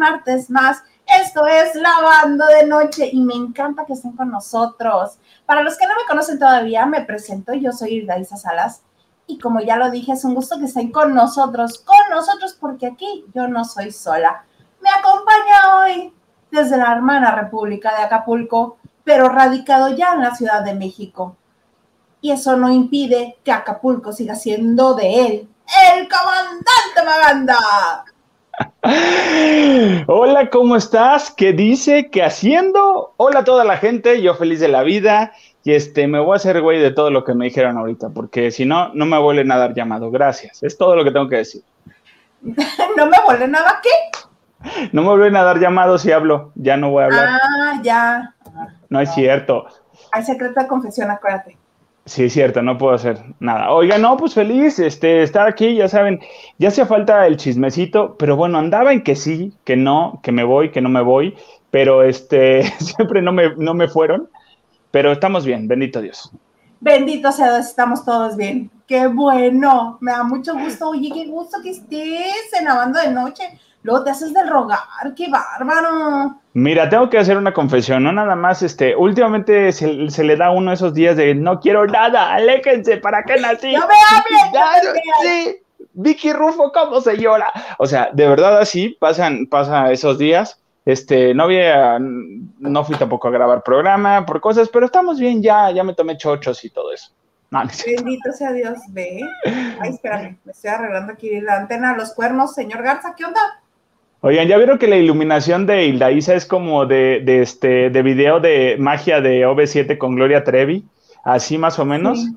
martes más. Esto es Lavando de Noche y me encanta que estén con nosotros. Para los que no me conocen todavía, me presento. Yo soy Irdaisa Salas y como ya lo dije, es un gusto que estén con nosotros, con nosotros, porque aquí yo no soy sola. Me acompaña hoy desde la hermana República de Acapulco, pero radicado ya en la Ciudad de México. Y eso no impide que Acapulco siga siendo de él, el comandante Maganda. Hola, ¿cómo estás? ¿Qué dice? ¿Qué haciendo? Hola a toda la gente, yo feliz de la vida y este me voy a hacer güey de todo lo que me dijeron ahorita, porque si no, no me vuelven a dar llamado. Gracias, es todo lo que tengo que decir. ¿No me vuelven a dar qué? No me vuelven a dar llamado si hablo, ya no voy a hablar. Ah, ya. No es cierto. Hay secreto de confesión, acuérdate. Sí, es cierto, no puedo hacer nada. Oiga, no, pues feliz, este, estar aquí, ya saben, ya hacía falta el chismecito, pero bueno, andaba en que sí, que no, que me voy, que no me voy, pero este, siempre no me, no me fueron, pero estamos bien, bendito Dios. Bendito sea Dios, estamos todos bien. Qué bueno, me da mucho gusto. Oye, qué gusto que estés en la de noche. Luego te haces del rogar, qué bárbaro. Mira, tengo que hacer una confesión, no nada más, este, últimamente se, le da uno esos días de no quiero nada, aléjense, ¿para qué nací? ¡No me hables! sí, Vicky Rufo, ¿cómo se llora? O sea, de verdad así pasan, pasa esos días. Este, no había, no fui tampoco a grabar programa por cosas, pero estamos bien, ya, ya me tomé chochos y todo eso. Bendito sea Dios, ve. Ay, espérame, me estoy arreglando aquí la antena, los cuernos, señor Garza, ¿qué onda? Oigan, ¿ya vieron que la iluminación de Hilda Isa es como de, de, este, de video de magia de OV7 con Gloria Trevi? Así más o menos.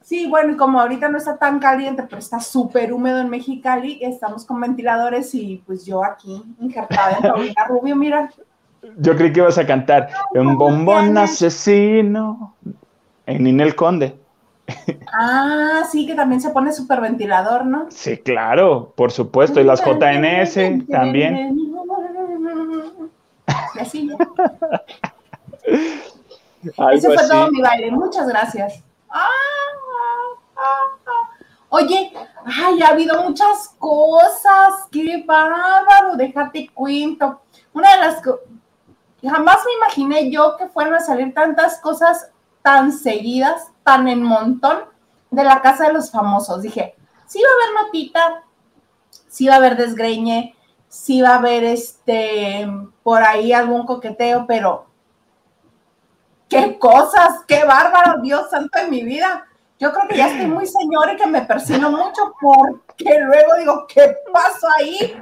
Sí. bueno, y como ahorita no está tan caliente, pero está súper húmedo en Mexicali, estamos con ventiladores y pues yo aquí injertada en Paulina Rubio, mira. Yo creí que ibas a cantar un bombón asesino en Ninel Conde. Ah, sí, que también se pone super ventilador, ¿no? Sí, claro, por supuesto. Y las JNS también. así Ese fue todo mi baile. Muchas gracias. Ah, ah, ah, Oye, ay, ha habido muchas cosas. Qué bárbaro, déjate cuento. Una de las que jamás me imaginé yo que fueran a salir tantas cosas tan seguidas, tan en montón de la casa de los famosos. Dije, sí va a haber notita, sí va a haber desgreñe, sí va a haber este, por ahí algún coqueteo, pero qué cosas, qué bárbaro, Dios santo en mi vida. Yo creo que ya estoy muy señor y que me persino mucho porque luego digo, ¿qué pasó ahí?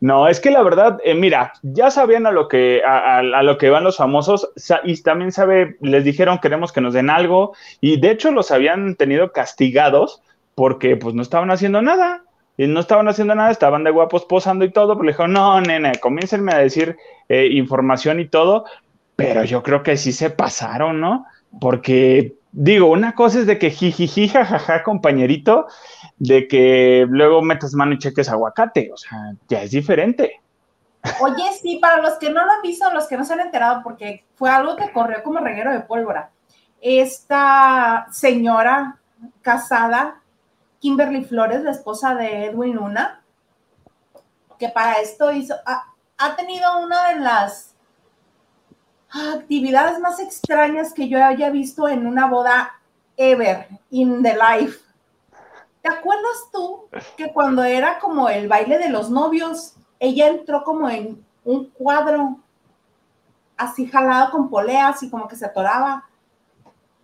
No, es que la verdad, eh, mira, ya sabían a lo que a, lo que van los famosos y también sabe, les dijeron queremos que nos den algo y de hecho los habían tenido castigados porque pues no estaban haciendo nada y no estaban haciendo nada, estaban de guapos posando y todo, pero le dijeron no, nene, comiéncenme a decir eh, información y todo, pero yo creo que sí se pasaron, ¿no? Porque digo, una cosa es de que jijiji, jajaja, compañerito, de que luego metas mano y cheques aguacate, o sea, ya es diferente. Oye, sí, para los que no lo han visto, los que no se han enterado, porque fue algo que corrió como reguero de pólvora. Esta señora casada, Kimberly Flores, la esposa de Edwin Luna, que para esto hizo, ha tenido una de las actividades más extrañas que yo haya visto en una boda ever in the life. ¿Te acuerdas tú que cuando era como el baile de los novios, ella entró como en un cuadro así jalado con poleas y como que se atoraba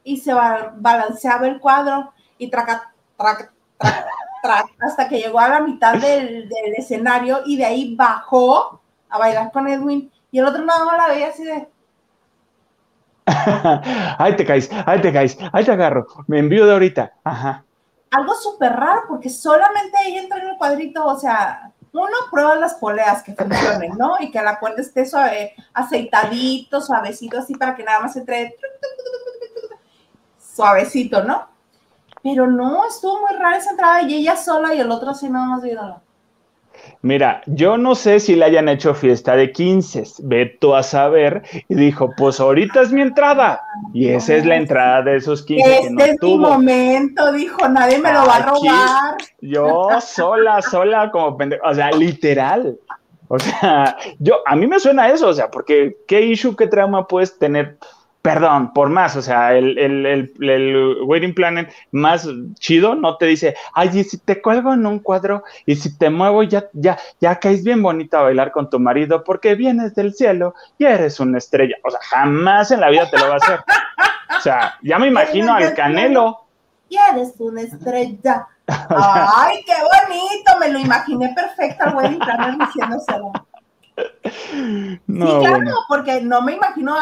y se balanceaba el cuadro y traca, hasta que llegó a la mitad del, del, escenario y de ahí bajó a bailar con Edwin y el otro nada más la veía así de ahí te caes, ahí te caes, ahí te agarro, me envío de ahorita. Ajá. Algo súper raro, porque solamente ahí entra en el cuadrito, o sea, uno prueba las poleas que funcionen, ¿no? Y que la cuerda esté suave, aceitadito, suavecito, así para que nada más entre suavecito, ¿no? Pero no, estuvo muy rara esa entrada y ella sola y el otro así nada más viéndolo. Mira, yo no sé si le hayan hecho fiesta de 15, veto a saber, y dijo, pues ahorita es mi entrada, y esa es la entrada de esos 15 este que no es mi momento, dijo, nadie me lo va a robar. Yo sola, sola, como pendejo, o sea, literal. O sea, yo, a mí me suena eso, o sea, porque qué issue, qué trauma puedes tener, perdón, por más, o sea, el, el, el, planner más chido no te dice, ay, y si te cuelgo en un cuadro y si te muevo ya, ya, ya caes bien bonita a bailar con tu marido porque vienes del cielo y eres una estrella. O sea, jamás en la vida te lo va a hacer. O sea, ya me imagino al Canelo. Y eres una estrella. Ay, qué bonito, me lo imaginé perfecto al wedding planner diciéndoselo. No, sí, claro, porque no me imagino,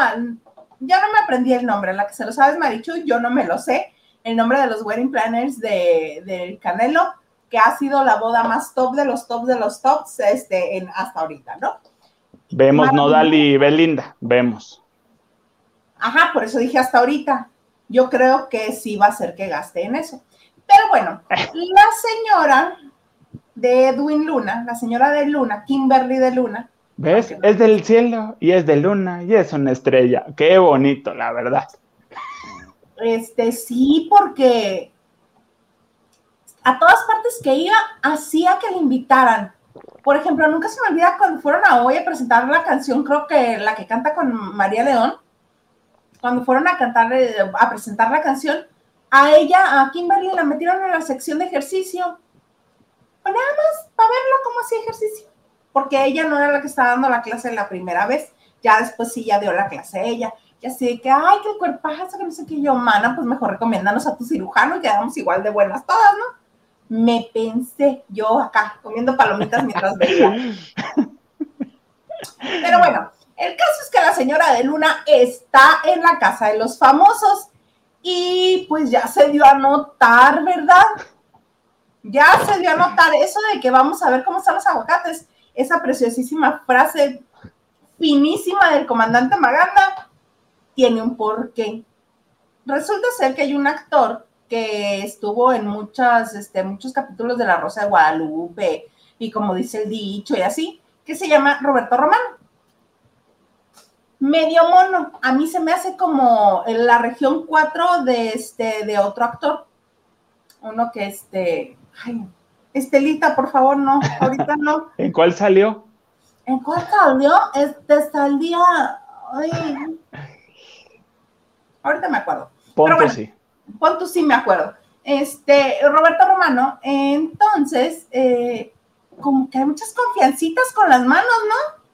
ya no me aprendí el nombre, la que se lo sabes, Marichu, yo no me lo sé, el nombre de los wedding planners del de Canelo, que ha sido la boda más top de los tops de los tops este, en, hasta ahorita, ¿no? Vemos Nodal y Belinda, vemos. Ajá, por eso dije hasta ahorita. Yo creo que sí va a ser que gaste en eso. Pero bueno, la señora de Edwin Luna, la señora de Luna, Kimberly de Luna. ¿Ves? Es del cielo y es de Luna y es una estrella. Qué bonito, la verdad. Este, sí, porque a todas partes que iba, hacía que le invitaran. Por ejemplo, nunca se me olvida cuando fueron a hoy a presentar la canción, creo que la que canta con María León, cuando fueron a cantar, eh, a presentar la canción, a ella, a Kimberly, la metieron en la sección de ejercicio. Pues nada más para verla cómo hacía ejercicio. Porque ella no era la que estaba dando la clase la primera vez. Ya después sí ya dio la clase ella. Y así que, ay, qué cuerpazo, que no sé qué yo, mana, pues mejor recomiéndanos a tu cirujano y quedamos igual de buenas todas, ¿no? Me pensé yo acá comiendo palomitas mientras veía. Pero bueno, el caso es que la señora de Luna está en la casa de los famosos y pues ya se dio a notar, ¿verdad? Ya se dio a notar eso de que vamos a ver cómo están los aguacates. Esa preciosísima frase finísima del comandante Maganda tiene un porqué. Resulta ser que hay un actor que estuvo en este, muchos capítulos de La Rosa de Guadalupe y como dice el dicho y así, que se llama Roberto Romano medio mono. A mí se me hace como en la región 4 de este de otro actor. Uno que este, ay, Estelita, por favor, no, ahorita no. ¿En cuál salió? ¿En cuál salió? Este salía, ay, ahorita me acuerdo. Ponto sí. Ponto sí me acuerdo. Este, Roberto Romano, entonces, eh, como que hay muchas confiancitas con las manos, ¿no?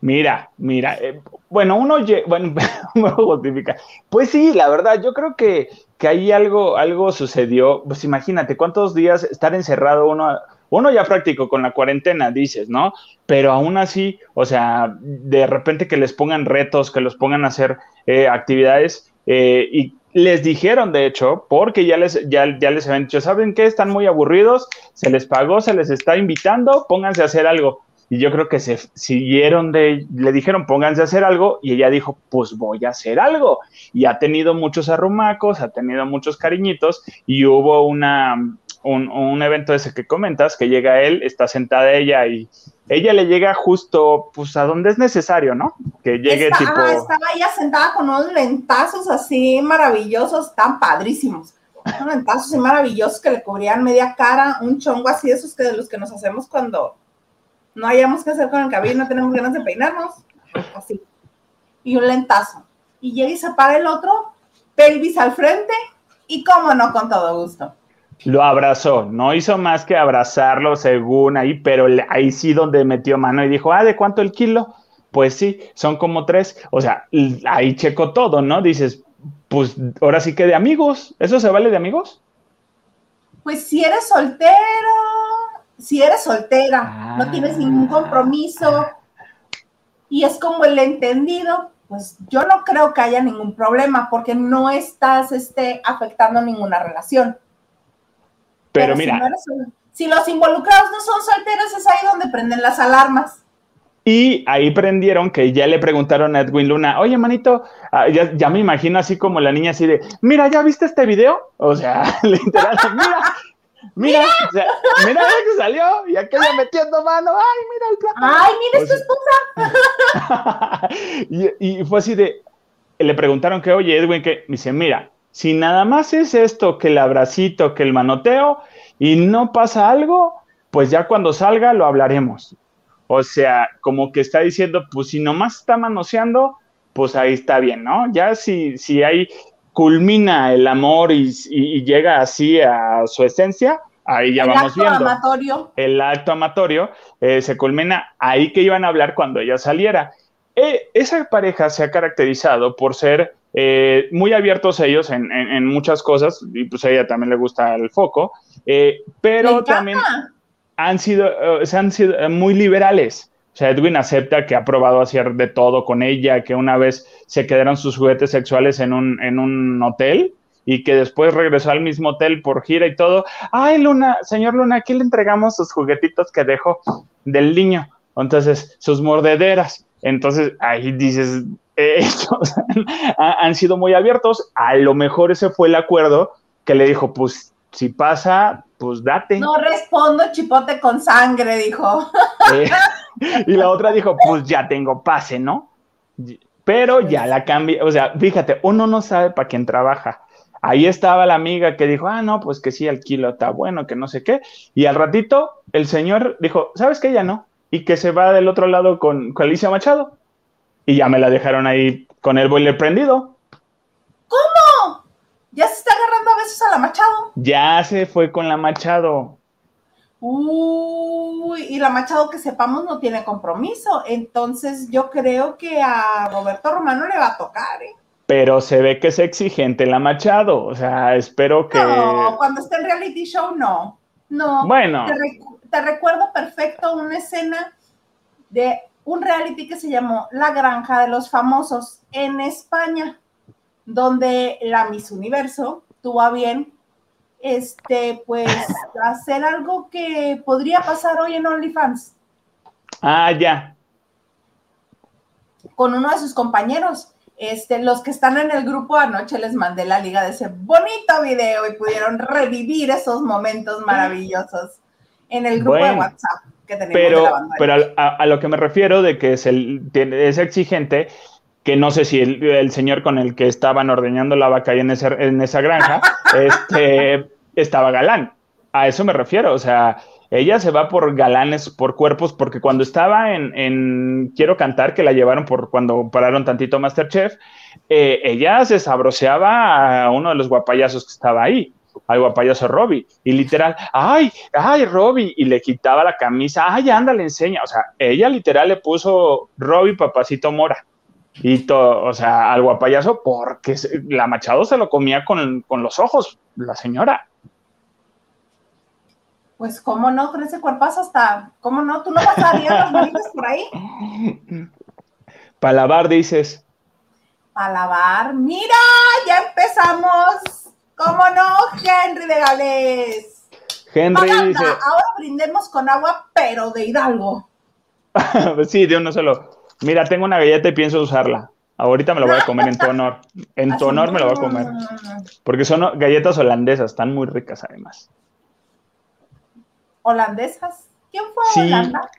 Mira, mira, eh, bueno, uno, bueno, me justifica. Pues sí, la verdad, yo creo que, que ahí algo, algo sucedió. Pues imagínate, cuántos días estar encerrado uno, uno ya practicó con la cuarentena, dices, ¿no? Pero aún así, o sea, de repente que les pongan retos, que los pongan a hacer eh, actividades eh, y les dijeron, de hecho, porque ya les, ya, ya les habían dicho, ¿saben qué? Están muy aburridos, se les pagó, se les está invitando, pónganse a hacer algo y yo creo que se siguieron de, le dijeron pónganse a hacer algo y ella dijo pues voy a hacer algo y ha tenido muchos arrumacos, ha tenido muchos cariñitos y hubo una, un, evento ese que comentas que llega él, está sentada ella y ella le llega justo pues a donde es necesario, ¿no? Que llegue tipo... estaba ella sentada con unos lentazos así maravillosos, tan padrísimos. Unos lentazos así maravillosos que le cubrían media cara, un chongo así, esos que de los que nos hacemos cuando no hayamos que hacer con el cabello, no tenemos ganas de peinarnos, así. Y un lentazo. Y llega y se para el otro, pelvis al frente, y cómo no, con todo gusto. Lo abrazó, no hizo más que abrazarlo según ahí, pero ahí sí donde metió mano y dijo, ah, ¿de cuánto el kilo? Pues sí, son como tres, o sea, ahí checo todo, ¿no? Dices, pues ahora sí que de amigos, ¿eso se vale de amigos? Pues si eres soltero, si eres soltera, no tienes ningún ah. compromiso y es como el entendido, pues yo no creo que haya ningún problema porque no estás este, afectando ninguna relación. Pero, mira. Si, los involucrados no son solteros, es ahí donde prenden las alarmas. Y ahí prendieron que ya le preguntaron a Edwin Luna, oye, manito, ah, ya, ya, me imagino así como la niña así de, mira, ¿ya viste este video? O sea, literal, mira, Mira, mira que salió y aquella metiendo mano. Ay, mira el plato. Ay, mira su esposa. y, fue así de, le preguntaron que, oye, Edwin, que me dice, mira, si nada más es esto, que el abracito, que el manoteo y no pasa algo, pues ya cuando salga lo hablaremos. O sea, como que está diciendo, pues si nomás está manoseando, pues ahí está bien, ¿no? Ya si, si ahí culmina el amor y, llega así a su esencia, ahí ya vamos viendo. El acto amatorio. El acto amatorio eh, se culmina ahí que iban a hablar cuando ella saliera. Eh, esa pareja se ha caracterizado por ser eh, muy abiertos ellos en, muchas cosas, y pues a ella también le gusta el foco, pero también han sido, se han sido muy liberales. O sea, Edwin acepta que ha probado hacer de todo con ella, que una vez se quedaron sus juguetes sexuales en un, en un hotel y que después regresó al mismo hotel por gira y todo. Ay, Luna, señor Luna, aquí le entregamos sus juguetitos que dejó del niño. Entonces, sus mordederas. Entonces, ahí dices, estos han sido muy abiertos. A lo mejor ese fue el acuerdo que le dijo, pues si pasa, pues date. No respondo chipote con sangre, dijo. Eh, y la otra dijo, pues ya tengo pase, ¿no? Pero ya la cambié, o sea, fíjate, uno no sabe para quién trabaja. Ahí estaba la amiga que dijo, ah, no, pues que sí, el kilo está bueno, que no sé qué. Y al ratito, el señor dijo, ¿sabes qué? Ya no. Y que se va del otro lado con, con Alicia Machado. Y ya me la dejaron ahí con el boiler prendido. ¿Cómo? ¿Ya se está a la Machado? Ya se fue con la Machado. Uy, y la Machado que sepamos no tiene compromiso. Entonces yo creo que a Roberto Romano le va a tocar, ¿eh? Pero se ve que es exigente la Machado. O sea, espero que. No, cuando esté en reality show, no. No. Bueno. te recuerdo perfecto una escena de un reality que se llamó La Granja de los Famosos en España, donde la Miss Universo tuvo a bien este, pues, hacer algo que podría pasar hoy en OnlyFans. Ah, ya. Con uno de sus compañeros. Este, los que están en el grupo anoche les mandé la liga de ese bonito video y pudieron revivir esos momentos maravillosos en el grupo de WhatsApp que tenemos. Pero, pero a, lo que me refiero de que es, el, es exigente, que no sé si el, señor con el que estaban ordeñando la vaca ahí en, en esa granja, este, estaba galán. A eso me refiero, o sea, ella se va por galanes, por cuerpos, porque cuando estaba en, Quiero Cantar, que la llevaron por cuando pararon tantito Masterchef, eh, ella se sabroseaba a uno de los guapayazos que estaba ahí, al guapayazo Robbie, y literal, ay, ay, Robbie, y le quitaba la camisa, ay, anda, le enseña, o sea, ella literal le puso Robbie Papacito Mora. Y todo, o sea, al guapayazo, porque la Machado se lo comía con, con los ojos, la señora. Pues, ¿cómo no? Con ese cuerpazo hasta, ¿cómo no? ¿Tú no pasarías las los por ahí? Para lavar, dices. Para lavar. ¡Mira! ¡Ya empezamos! ¿Cómo no, Henry de Gales? Henry dice... Ahora brindemos con agua, pero de Hidalgo. sí, de uno solo. Mira, tengo una galleta y pienso usarla. Ahorita me la voy a comer en tu honor. En tu honor me la voy a comer. Porque son galletas holandesas, están muy ricas además holandesas. ¿Quién fue a Holanda?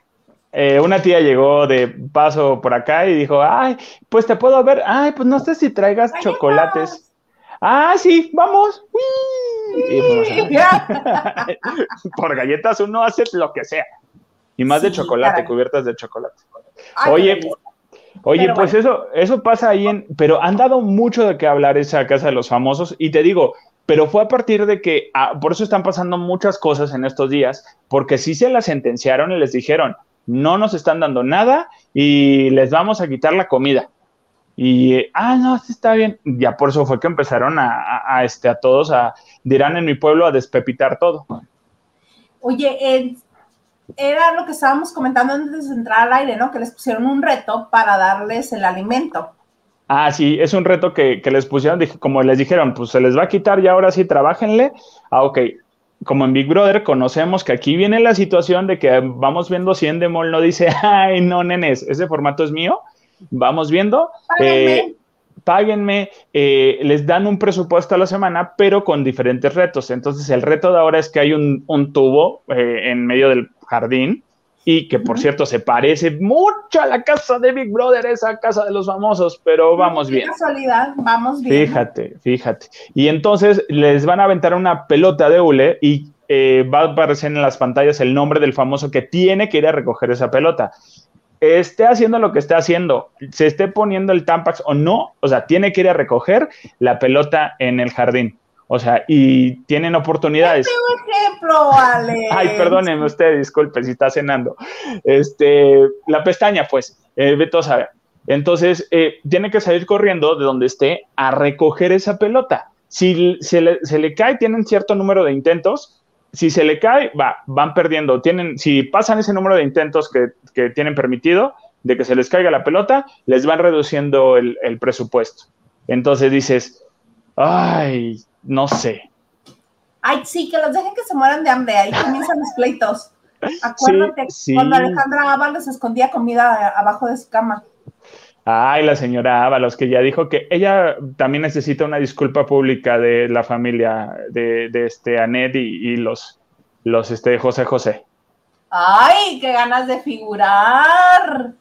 Eh, una tía llegó de paso por acá y dijo, ay, pues te puedo ver, ay, pues no sé si traigas chocolates. Ah, sí, vamos. por galletas uno hace lo que sea. Y más de chocolate, cubiertas de chocolate. Oye, oye, pues eso, eso pasa ahí en, pero han dado mucho de qué hablar esa casa de los famosos. Y te digo, pero fue a partir de que, ah, por eso están pasando muchas cosas en estos días, porque sí se las sentenciaron y les dijeron, no nos están dando nada y les vamos a quitar la comida. Y, ah, no, sí está bien. Ya por eso fue que empezaron a, este, a todos, a, dirán en mi pueblo, a despepitar todo. Oye, era lo que estábamos comentando antes de entrar al aire, ¿no? Que les pusieron un reto para darles el alimento. Ah, sí, es un reto que, les pusieron, como les dijeron, pues se les va a quitar y ahora sí, trabajenle. Ah, ok. Como en Big Brother conocemos que aquí viene la situación de que vamos viendo si Endemol no dice, ay, no, nenes, ese formato es mío. Vamos viendo. Páguenme. páguenme, eh, les dan un presupuesto a la semana, pero con diferentes retos. Entonces, el reto de ahora es que hay un, tubo eh, en medio del jardín y que por cierto se parece mucho a la casa de Big Brother, esa casa de los famosos, pero vamos bien. casualidad, vamos bien. Fíjate, fíjate. Y entonces les van a aventar una pelota de hule y eh, va a aparecer en las pantallas el nombre del famoso que tiene que ir a recoger esa pelota. Esté haciendo lo que esté haciendo, se esté poniendo el Tampax o no, o sea, tiene que ir a recoger la pelota en el jardín. O sea, y tienen oportunidades. ejemplo, Ale. Ay, perdónenme usted, disculpe si está cenando. Este, la pestaña, pues, eh, Beto sabe. Entonces, eh, tiene que salir corriendo de donde esté a recoger esa pelota. Si se le, se le cae, tienen cierto número de intentos. Si se le cae, va, van perdiendo. Tienen, si pasan ese número de intentos que, que tienen permitido de que se les caiga la pelota, les van reduciendo el, el presupuesto. Entonces dices, ay, no sé. Ay, sí, que los dejen que se mueran de hambre, ahí comienzan los pleitos. Acuérdate cuando Alejandra Ábalos escondía comida abajo de su cama. Ay, la señora Ábalos, que ya dijo que ella también necesita una disculpa pública de la familia de, este Anet y, los, los este, José José. Ay, qué ganas de figurar.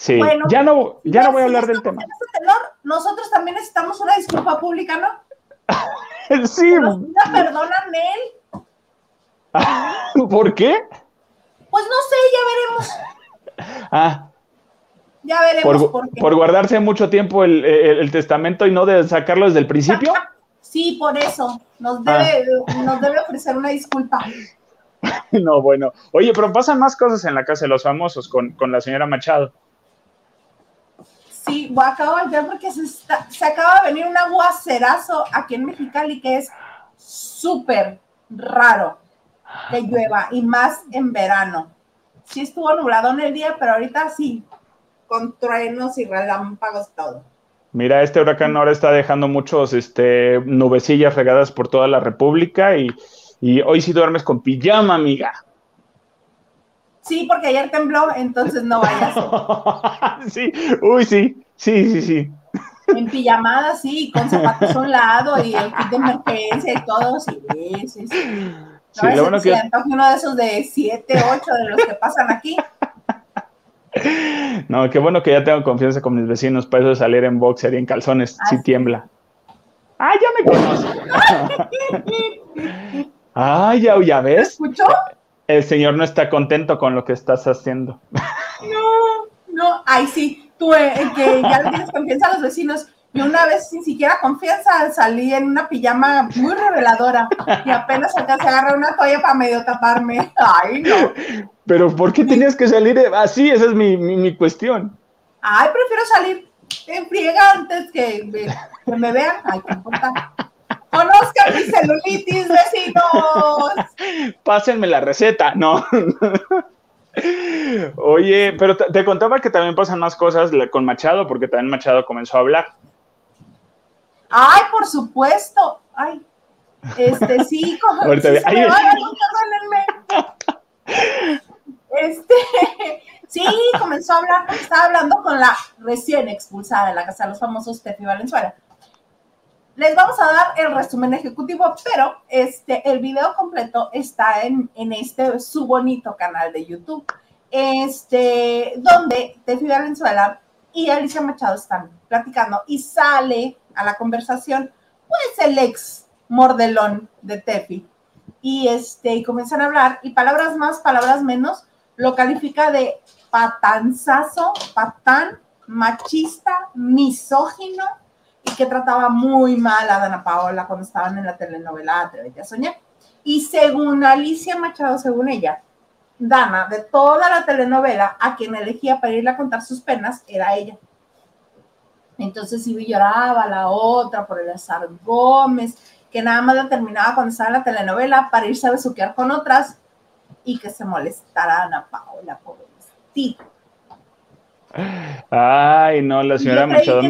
Sí, ya no, ya no voy a hablar del tema. Este nosotros también necesitamos una disculpa pública, ¿no? sí. perdonan él. ¿Por qué? Pues no sé, ya veremos. Ah. Ya veremos por, por, guardarse mucho tiempo el, testamento y no de sacarlo desde el principio. Sí, por eso. Nos debe, ah. nos debe ofrecer una disculpa. No, bueno. Oye, pero pasan más cosas en la casa de los famosos con, con la señora Machado. Sí, acabo de ver porque se, se acaba de venir un aguacerazo aquí en Mexicali que es súper raro que llueva y más en verano. Sí estuvo nublado en el día, pero ahorita sí, con truenos y relámpagos todo. Mira, este huracán ahora está dejando muchos este, nubecillas regadas por toda la República y, y hoy sí duermes con pijama, amiga. Sí, porque ayer tembló, entonces no vayas. sí, uy, sí, sí, sí, sí. En pijamada, sí, con zapatos a un lado y el kit de emergencia y todo, sí, sí, sí. Sí, lo bueno que... uno de esos de 7, 8 de los que pasan aquí. No, qué bueno que ya tengo confianza con mis vecinos para eso de salir en boxer y en calzones, si ah, tiembla. ¡Ah, ya me conoces! ¡Ah, ya, ya ves! ¿Escuchó? El señor no está contento con lo que estás haciendo. No, no, ay sí, tú eh, que ya le tienes confianza a los vecinos. Yo una vez sin siquiera confianza salí en una pijama muy reveladora y apenas alcancé a agarrar una toalla para medio taparme. Ay, no. Pero ¿por qué tenías que salir así? Esa es mi, mi, cuestión. Ay, prefiero salir en friega antes que, que me vean. Ay, qué importa. Conozcan mi celulitis, vecinos. Pásenme la receta, no. Oye, pero te, contaba que también pasan más cosas con Machado, porque también Machado comenzó a hablar. Ay, por supuesto. Ay, este sí, sí Este, sí, comenzó a hablar estaba hablando con la recién expulsada de la Casa de los Famosos, Tefi Valenzuela. Les vamos a dar el resumen ejecutivo, pero este, el video completo está en, en este su bonito canal de YouTube, este, donde Tefi Valenzuela y Alicia Machado están platicando y sale a la conversación, pues el ex mordelón de Tefi. Y este, y comienzan a hablar, y palabras más, palabras menos, lo califica de patanzazo, patán, machista, misógino, y que trataba muy mal a Dana Paola cuando estaban en la telenovela Atrévete a soñar. Y según Alicia Machado, según ella, Dana, de toda la telenovela, a quien elegía para irle a contar sus penas era ella. Entonces Ivy lloraba, la otra por el azar Gómez, que nada más la terminaba cuando estaba en la telenovela para irse a besuquear con otras y que se molestara a Ana Paola, pobrecita. Ay, no, la señora yo Machado.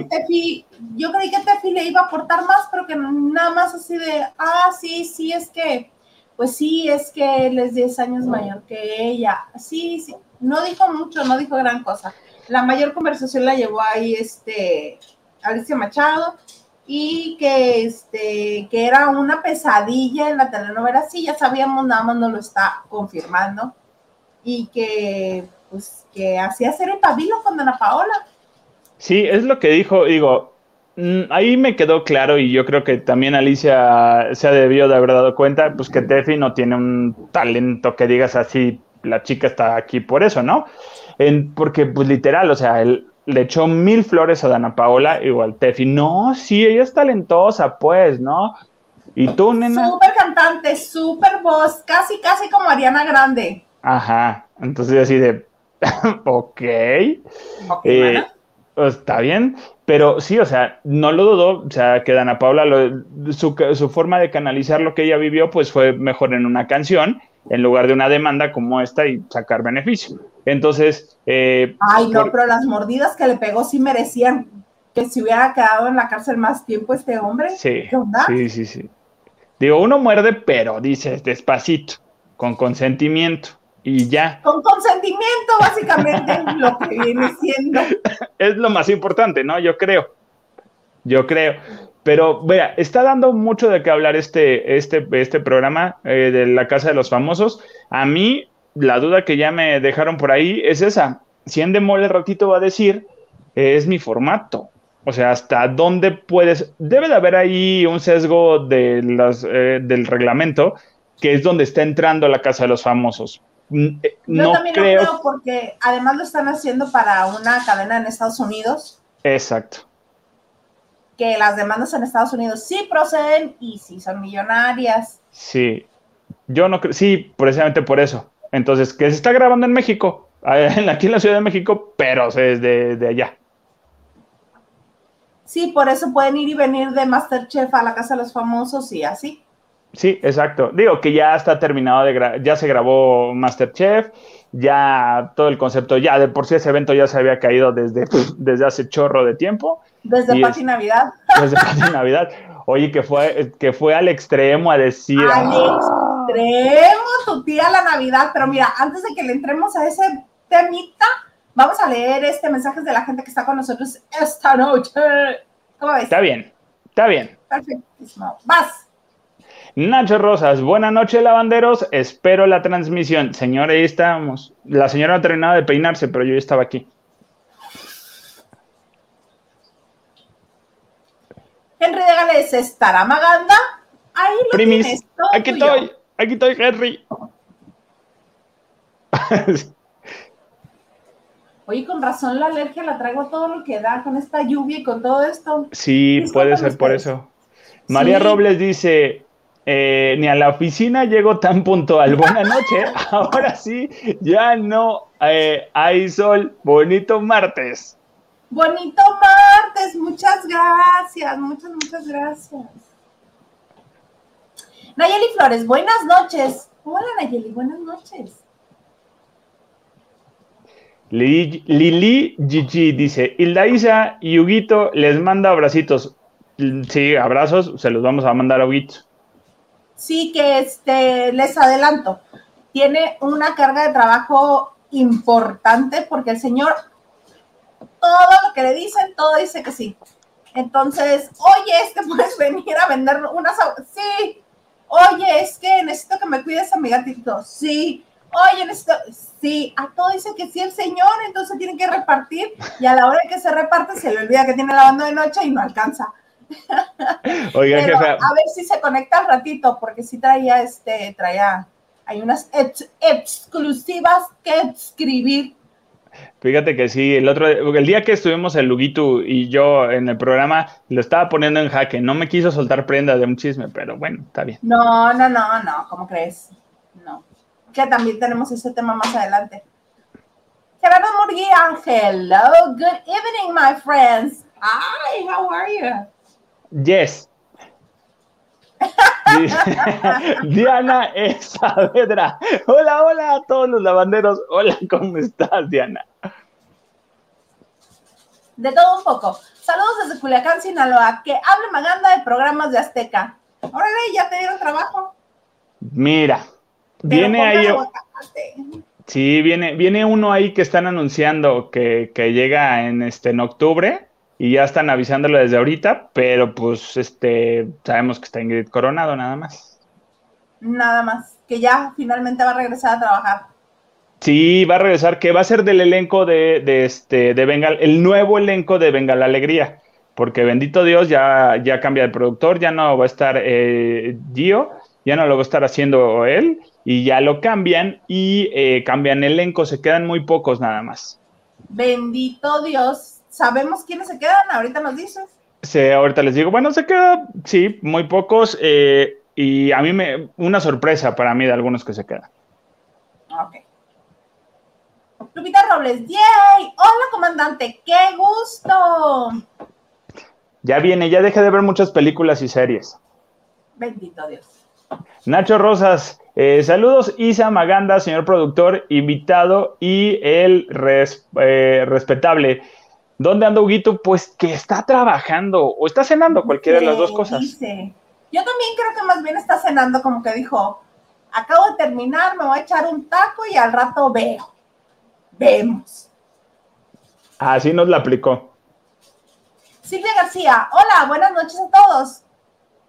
yo creí que Tefi le iba a aportar más, pero que nada más así de, ah, sí, sí, es que, pues sí, es que él es 10 años mayor que ella. Sí, sí, no dijo mucho, no dijo gran cosa. La mayor conversación la llevó ahí este Alicia Machado y que este que era una pesadilla en la telenovela, sí, ya sabíamos, nada más no lo está confirmando y que pues que hacía hacer el pabilo con Ana Paola. Sí, es lo que dijo, digo, Mm, ahí me quedó claro y yo creo que también Alicia se ha debido de haber dado cuenta, pues que Tefi no tiene un talento que digas así, la chica está aquí por eso, ¿no? En, porque pues literal, o sea, él le echó mil flores a Dana Paola, igual Tefi, no, sí, ella es talentosa, pues, ¿no? Y tú, nena. Súper cantante, súper voz, casi, casi como Ariana Grande. Ajá, entonces así de, ok. Eh, pues, está bien, pero sí, o sea, no lo dudo, o sea, que Dana Paula, su, su, forma de canalizar lo que ella vivió, pues fue mejor en una canción, en lugar de una demanda como esta y sacar beneficio. Entonces... Eh, Ay, no, pero las mordidas que le pegó sí merecían que se hubiera quedado en la cárcel más tiempo este hombre. Sí, sí, sí, sí. Digo, uno muerde, pero dices despacito, con consentimiento y ya. Con consentimiento, básicamente, lo que viene siendo. Es lo más importante, ¿no? Yo creo. Yo creo. Pero, vea, está dando mucho de qué hablar este, este, este programa eh, de la Casa de los Famosos. A mí, la duda que ya me dejaron por ahí es esa. Si en Demol el ratito va a decir, es mi formato. O sea, hasta dónde puedes. Debe de haber ahí un sesgo de las, eh, del reglamento, que es donde está entrando la Casa de los Famosos. Eh, no también creo... creo porque además lo están haciendo para una cadena en Estados Unidos. Exacto. Que las demandas en Estados Unidos sí proceden y sí son millonarias. Sí, yo no creo, sí, precisamente por eso. Entonces, que se está grabando en México, aquí en la Ciudad de México, pero es de, de allá. Sí, por eso pueden ir y venir de Masterchef a la Casa de los Famosos y así. Sí, exacto. Digo que ya está terminado de ya se grabó Masterchef, ya todo el concepto, ya de por sí ese evento ya se había caído desde, desde hace chorro de tiempo. Desde Pati Navidad. Desde Pati Navidad. Oye, que fue, que fue al extremo a decir. Al ah". extremo, tu tía la Navidad. Pero mira, antes de que le entremos a ese temita, vamos a leer este mensaje de la gente que está con nosotros esta noche. ¿Cómo ves? Está bien, está bien. Perfectísimo. Vas. Nacho Rosas, buenas noches, lavanderos. Espero la transmisión. Señora, ahí estamos. La señora no ha terminado de peinarse, pero yo ya estaba aquí. Henry de Gales estará maganda. Ahí lo Primis, aquí estoy, aquí estoy, Henry. Oye, con razón la alergia la traigo todo lo que da con esta lluvia y con todo esto. Sí, puede ser por eso. María Robles dice, eh, ni a la oficina llego tan puntual. Buenas noches. Ahora sí, ya no eh, hay sol. Bonito martes. Bonito martes. Muchas gracias. Muchas, muchas gracias. Nayeli Flores, buenas noches. Hola Nayeli, buenas noches. Lili Gigi dice, Hilda Isa y Huguito les manda abracitos. Sí, abrazos, se los vamos a mandar a Huguito. Sí, que este, les adelanto, tiene una carga de trabajo importante porque el señor, todo lo que le dicen, todo dice que sí. Entonces, oye, es que puedes venir a vender unas... Sí. Oye, es que necesito que me cuides a mi gatito. Sí oye, necesito, sí, a todo dice que sí el señor, entonces tiene que repartir y a la hora que se reparte se le olvida que tiene lavando de noche y no alcanza. Oiga, A ver si se conecta al ratito, porque sí traía, este, traía, hay unas exclusivas que escribir. Fíjate que sí, el otro, el día que estuvimos el Luguito y yo en el programa, lo estaba poniendo en jaque. No me quiso soltar prenda de un chisme, pero bueno, está bien. No, no, no, no, ¿cómo crees? No que también tenemos ese tema más adelante. Gerardo Murguía, hello, good evening, my friends. Hi, how are you? Yes. Diana Saavedra. Hola, hola a todos los lavanderos. Hola, ¿cómo estás, Diana? De todo un poco. Saludos desde Culiacán, Sinaloa. Que hable Maganda de programas de Azteca. Órale, ¿ya te dieron trabajo? Mira, Viene ahí. Sí, viene, viene uno ahí que están anunciando que, llega en este en octubre y ya están avisándolo desde ahorita, pero pues este sabemos que está Ingrid Coronado nada más. Nada más, que ya finalmente va a regresar a trabajar. Sí, va a regresar, que va a ser del elenco de, de este de Bengal, el nuevo elenco de Venga la Alegría porque bendito Dios, ya, ya cambia de productor, ya no va a estar eh, Gio, ya no lo va a estar haciendo él, y ya lo cambian y eh, cambian elenco, se quedan muy pocos nada más. Bendito Dios, ¿sabemos quiénes se quedan? Ahorita nos dices. Sí, ahorita les digo, bueno, se quedan, sí, muy pocos, eh, y a mí me, una sorpresa para mí de algunos que se quedan. Ok. Lupita Robles, ¡yay! Hola, comandante, qué gusto. Ya viene, ya deje de ver muchas películas y series. Bendito Dios. Nacho Rosas, eh, saludos Isa Maganda, señor productor, invitado y el eh, respetable. ¿Dónde anda Huguito? Pues que está trabajando o está cenando, cualquiera de las dos cosas. Dice. Yo también creo que más bien está cenando, como que dijo, acabo de terminar, me voy a echar un taco y al rato veo. Vemos. Así nos la aplicó. Silvia García, hola, buenas noches a todos.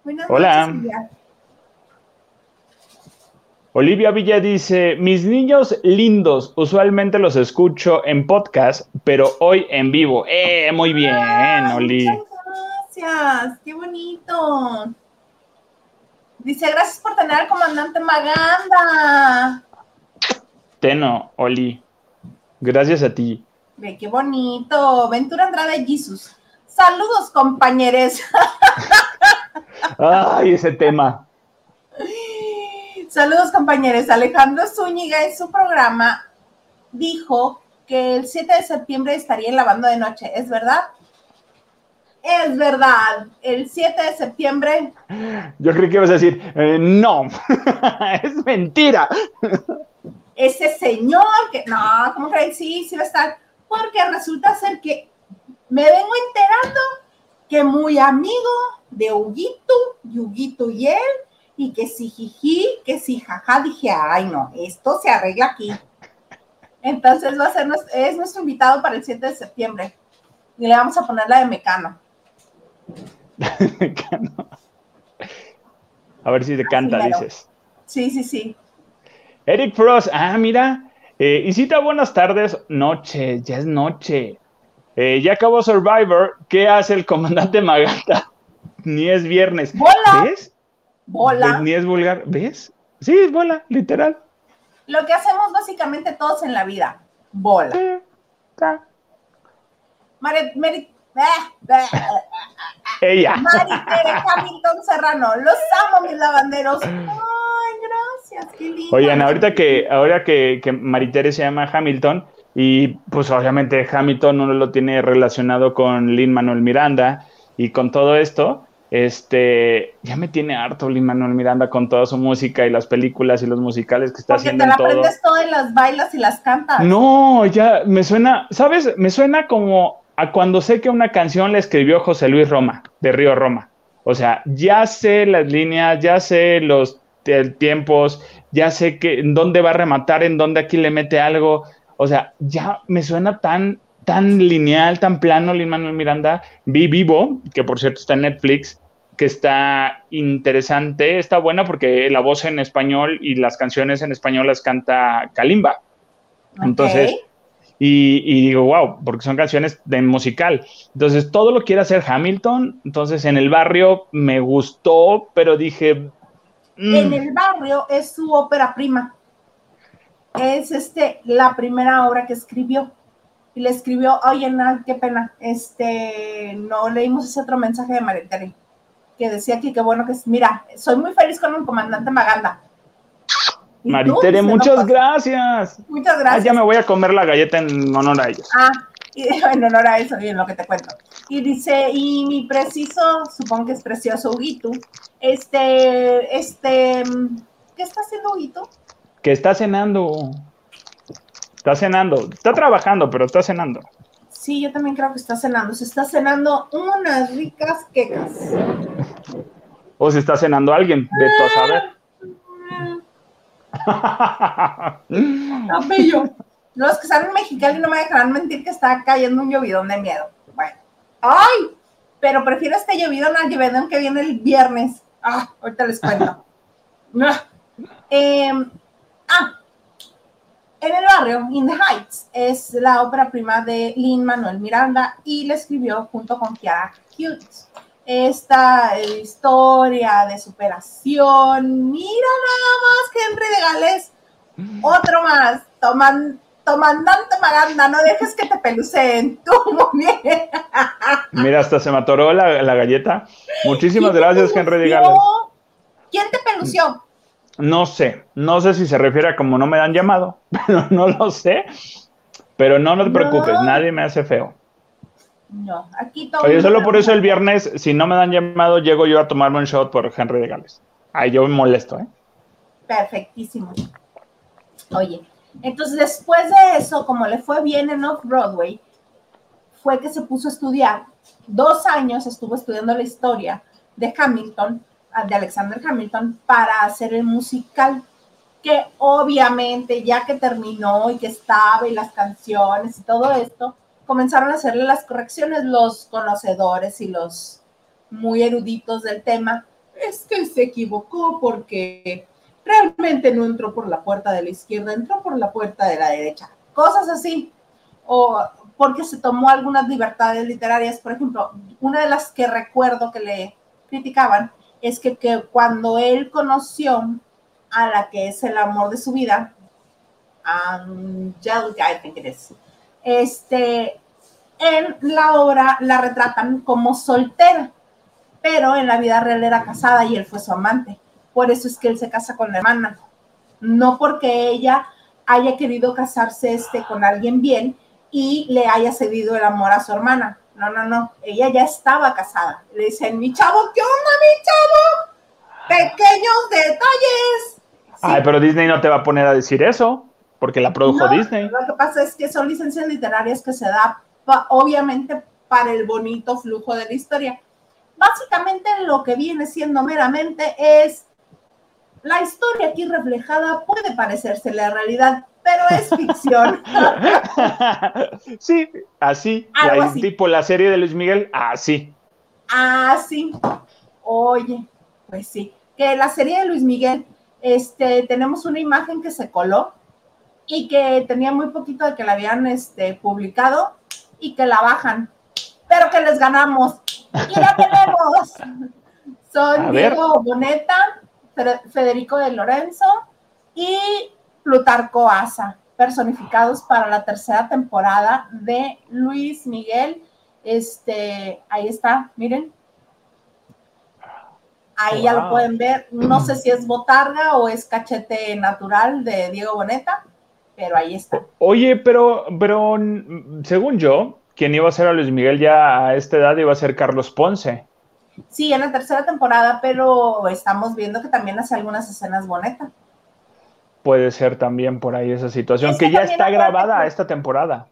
Buenas hola. noches, Silvia. Olivia Villa dice, mis niños lindos, usualmente los escucho en podcast, pero hoy en vivo. Eh, muy bien, Oli. Gracias, qué bonito. Dice, gracias por tener al comandante Maganda. Teno, Oli. Gracias a ti. Ve, qué bonito. Ventura Andrade Jesus. Saludos, compañeros. Ay, ese tema. Saludos, compañeros. Alejandro Zúñiga en su programa dijo que el 7 de septiembre estaría en la banda de noche. ¿Es verdad? Es verdad. El 7 de septiembre. Yo creí que ibas a decir, eh, no, es mentira. Ese señor que, no, ¿cómo crees? Sí, sí va a estar. Porque resulta ser que me vengo enterando que muy amigo de Huguito, Huguito y él, y que si jiji, que si jaja, dije, ay no, esto se arregla aquí. Entonces va a ser, es nuestro invitado para el 7 de septiembre. Y le vamos a poner la de Mecano. a ver si te canta, dices. Sí, sí, sí. Eric Frost, ah, mira. Eh, Isita, buenas tardes. Noche, ya es noche. Eh, ya acabó Survivor. ¿Qué hace el comandante Magata? Ni es viernes. ¡Bola! ¿Ves? Bola. Ni es vulgar. ¿Ves? Sí, es bola, literal. Lo que hacemos básicamente todos en la vida. Bola. Merit, ella. Maritere Hamilton Serrano. Los amo, mis lavanderos. Ay, gracias, qué lindo. Oigan, ahorita que, ahora que, que Maritere se llama Hamilton, y pues obviamente Hamilton uno lo tiene relacionado con Lin Manuel Miranda y con todo esto, este, ya me tiene harto Lin Manuel Miranda con toda su música y las películas y los musicales que está Porque haciendo. te la aprendes todo y las bailas y las cantas. No, ya me suena, ¿sabes? Me suena como a cuando sé que una canción la escribió José Luis Roma, de Río Roma. O sea, ya sé las líneas, ya sé los tiempos, ya sé que en dónde va a rematar, en dónde aquí le mete algo. O sea, ya me suena tan, tan lineal, tan plano, Lin Manuel Miranda. Vi Vivo, que por cierto está en Netflix, que está interesante, está buena porque la voz en español y las canciones en español las canta Kalimba. Entonces, y, digo, wow, porque son canciones de musical. Entonces, todo lo quiere hacer Hamilton. Entonces, en el barrio me gustó, pero dije. Mm". En el barrio es su ópera prima. Es este, la primera obra que escribió. Y le escribió, oye, no, qué pena, este, no leímos ese otro mensaje de Mariteri, que decía que qué bueno que es, mira, soy muy feliz con el comandante Maganda, Maritere, muchas gracias. Muchas gracias. Ah, ya me voy a comer la galleta en honor a ellos. Ah, en honor a eso, y en lo que te cuento. Y dice, y mi preciso, supongo que es precioso Huguito, este, este, ¿qué está haciendo Huguito? Que está cenando. Está cenando. Está trabajando, pero está cenando. Sí, yo también creo que está cenando. Se está cenando unas ricas quecas. O se está cenando alguien, de todo saber. Tan bello. Los que están en Mexicali no me dejarán mentir que está cayendo un llovidón de miedo. Bueno. ¡Ay! Pero prefiero este llovidón al llovidón que viene el viernes. Ah, ahorita les cuento. Em, ah, En el barrio, In the Heights, es la ópera prima de Lin Manuel Miranda y la escribió junto con Kiara Hughes. Esta historia de superación, mira nada más, Henry de Gales, otro más, toman, Tomandante Maganda, no dejes que te peluceen, tú muy bien. Mira, hasta se me atoró la, la galleta. Muchísimas gracias, Henry de Gales. ¿Quién te pelució? No sé, no sé si se refiere a como no me han llamado, pero no lo sé. Pero no, no te preocupes, nadie me hace feo. No, aquí todo. Oye, solo por eso el viernes, si no me dan llamado, llego yo a tomarme un shot por Henry de Gales. Ay, yo me molesto, ¿eh? Perfectísimo. Oye, entonces después de eso, como le fue bien en Off-Broadway, fue que se puso a estudiar. Dos años estuvo estudiando la historia de Hamilton de Alexander Hamilton para hacer el musical, que obviamente ya que terminó y que estaba y las canciones y todo esto, comenzaron a hacerle las correcciones los conocedores y los muy eruditos del tema. Es que se equivocó porque realmente no entró por la puerta de la izquierda, entró por la puerta de la derecha. Cosas así. O porque se tomó algunas libertades literarias. Por ejemplo, una de las que recuerdo que le criticaban es que, cuando él conoció a la que es el amor de su vida, Angelica, I think it este, en la obra la retratan como soltera, pero en la vida real era casada y él fue su amante. Por eso es que él se casa con la hermana. No porque ella haya querido casarse este, con alguien bien y le haya cedido el amor a su hermana. No, no, no. Ella ya estaba casada. Le dicen, mi chavo, ¿qué onda, mi chavo? Pequeños detalles. Ay, pero Disney no te va a poner a decir eso, porque la produjo Disney. Lo que pasa es que son licencias literarias que se da, obviamente, para el bonito flujo de la historia. Básicamente lo que viene siendo meramente es la historia aquí reflejada puede parecerse a la realidad, pero es ficción. sí, así, tipo la serie de Luis Miguel, así. Así. Oye, pues sí, que la serie de Luis Miguel, este, tenemos una imagen que se coló y que tenía muy poquito de que la habían este, publicado y que la bajan, pero que les ganamos. Y la tenemos. Son Diego Boneta, Federico de Lorenzo y Plutarco Asa, personificados para la tercera temporada de Luis Miguel. Este, ahí está, miren. Ahí ya lo pueden ver. No sé si es botarga o es cachete natural de Diego Boneta, pero ahí está. Oye, pero, pero según yo, quien iba a ser a Luis Miguel ya a esta edad iba a ser Carlos Ponce. Sí, en la tercera temporada, pero estamos viendo que también hace algunas escenas Boneta puede ser también por ahí esa situación, que, ya está grabada esta temporada.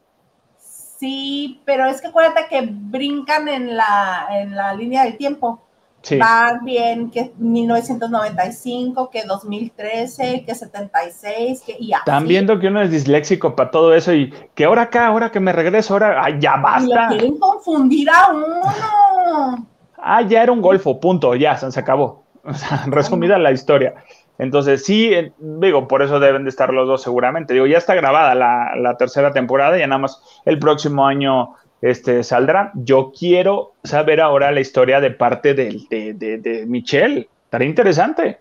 Sí, pero es que acuérdate que brincan en la, en la línea del tiempo. Sí. Van bien que 1995, que 2013, que 76, que ya. Están viendo que uno es disléxico para todo eso y que ahora acá, ahora que me regreso, ahora, ay, ya basta. Y quieren confundir a uno. Ah, ya era un golfo, punto, ya, se acabó. O sea, resumida la historia. Entonces, sí, digo, por eso deben de estar los dos seguramente. Digo, ya está grabada la, tercera temporada, ya nada más el próximo año este, saldrá. Yo quiero saber ahora la historia de parte de, de, Michelle. Estaría interesante.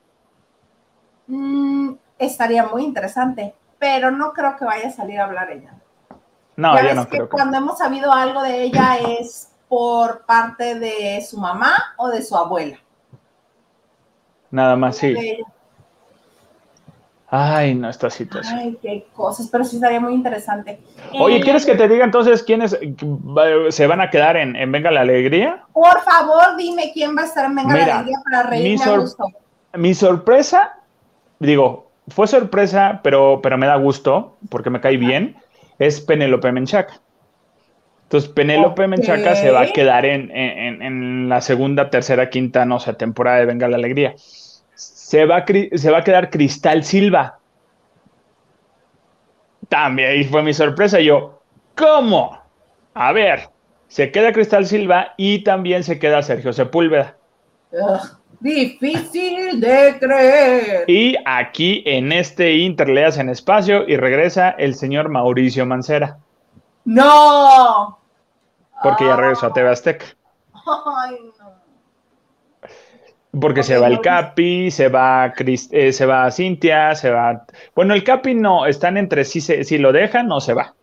Mm, estaría muy interesante, pero no creo que vaya a salir a hablar ella. No, ya, no creo. Que cuando hemos sabido algo de ella es por parte de su mamá o de su abuela. Nada más, sí. Ay, no, esta situación. Ay, qué cosas, pero sí estaría muy interesante. Oye, eh, ¿quieres que te diga entonces quiénes se van a quedar en, Venga la Alegría? Por favor, dime quién va a estar en Venga la Alegría para reírme mi, a gusto. mi sorpresa, digo, fue sorpresa, pero, pero me da gusto, porque me cae bien, es Penélope Menchaca. Entonces, Penélope Menchaca se va a quedar en, en, la segunda, tercera, quinta, no sé, temporada de Venga la Alegría se va, se va a quedar Cristal Silva. También ahí fue mi sorpresa. Yo, ¿cómo? A ver, se queda Cristal Silva y también se queda Sergio Sepúlveda. Difícil de creer. Y aquí en este Inter le hacen espacio y regresa el señor Mauricio Mancera. ¡No! Porque ya regresó a TV Azteca. Ay, Porque se va el. Capi, se va Cris- eh, se va Cintia, se va. Bueno, el Capi no, están entre si, se, si lo dejan o se va.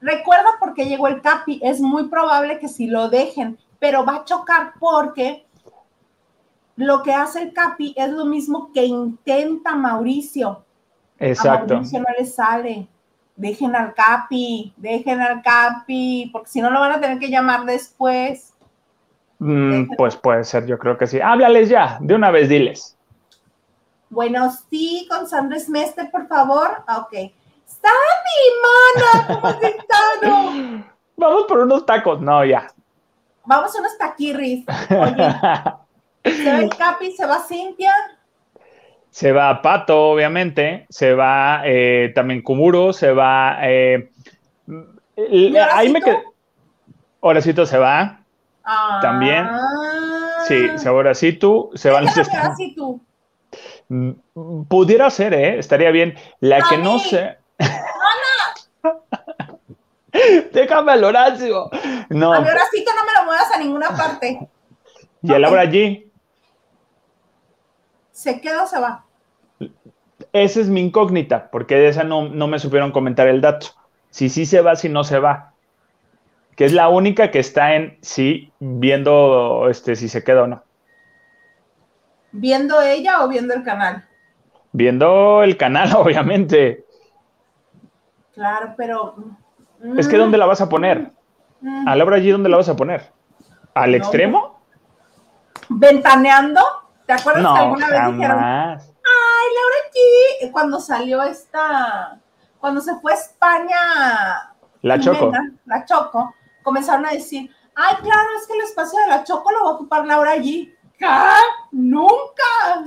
Recuerda por qué llegó el Capi. Es muy probable que si lo dejen, pero va a chocar porque lo que hace el Capi es lo mismo que intenta Mauricio. A Exacto. Mauricio no le sale. Dejen al Capi, dejen al Capi, porque si no lo van a tener que llamar después. Mm, pues puede ser, yo creo que sí. Háblales ya, de una vez diles. Bueno, sí, con Sandra Smester, por favor. Ah, Ok. Sandy, mana, ¿cómo has estado? Vamos por unos tacos. No, ya. Vamos a unos taquirris. Oye, se va el Capi, se va Cintia. Se va Pato, obviamente. Se va eh, también Kumuro. Se va. eh, ahí me quedé. Horacito se va. Ah. También. Sí, se va Horacito. Se van los tú. Mm, Pudiera ser, ¿eh? Estaría bien. La que no sé. Déjame al Horacio. No, A mi Horacito no me lo muevas a ninguna parte. y a Laura allí. ¿Se queda o se va? Esa es mi incógnita, porque de esa no, no me supieron comentar el dato. Si sí se va, si no se va. Que es la única que está en sí viendo este, si se queda o no. ¿Viendo ella o viendo el canal? Viendo el canal, obviamente. Claro, pero. Es que ¿dónde la vas a poner? mm, A Laura allí, ¿dónde la vas a poner? ¿Al No. extremo? ¿Ventaneando? ¿Te acuerdas que alguna vez dijeron, ay, Laura G, cuando salió esta, cuando se fue a España, La Choco. La Choco, comenzaron a decir, ay, claro, es que el espacio de la Choco lo va a ocupar Laura G. ¿Qué? Nunca.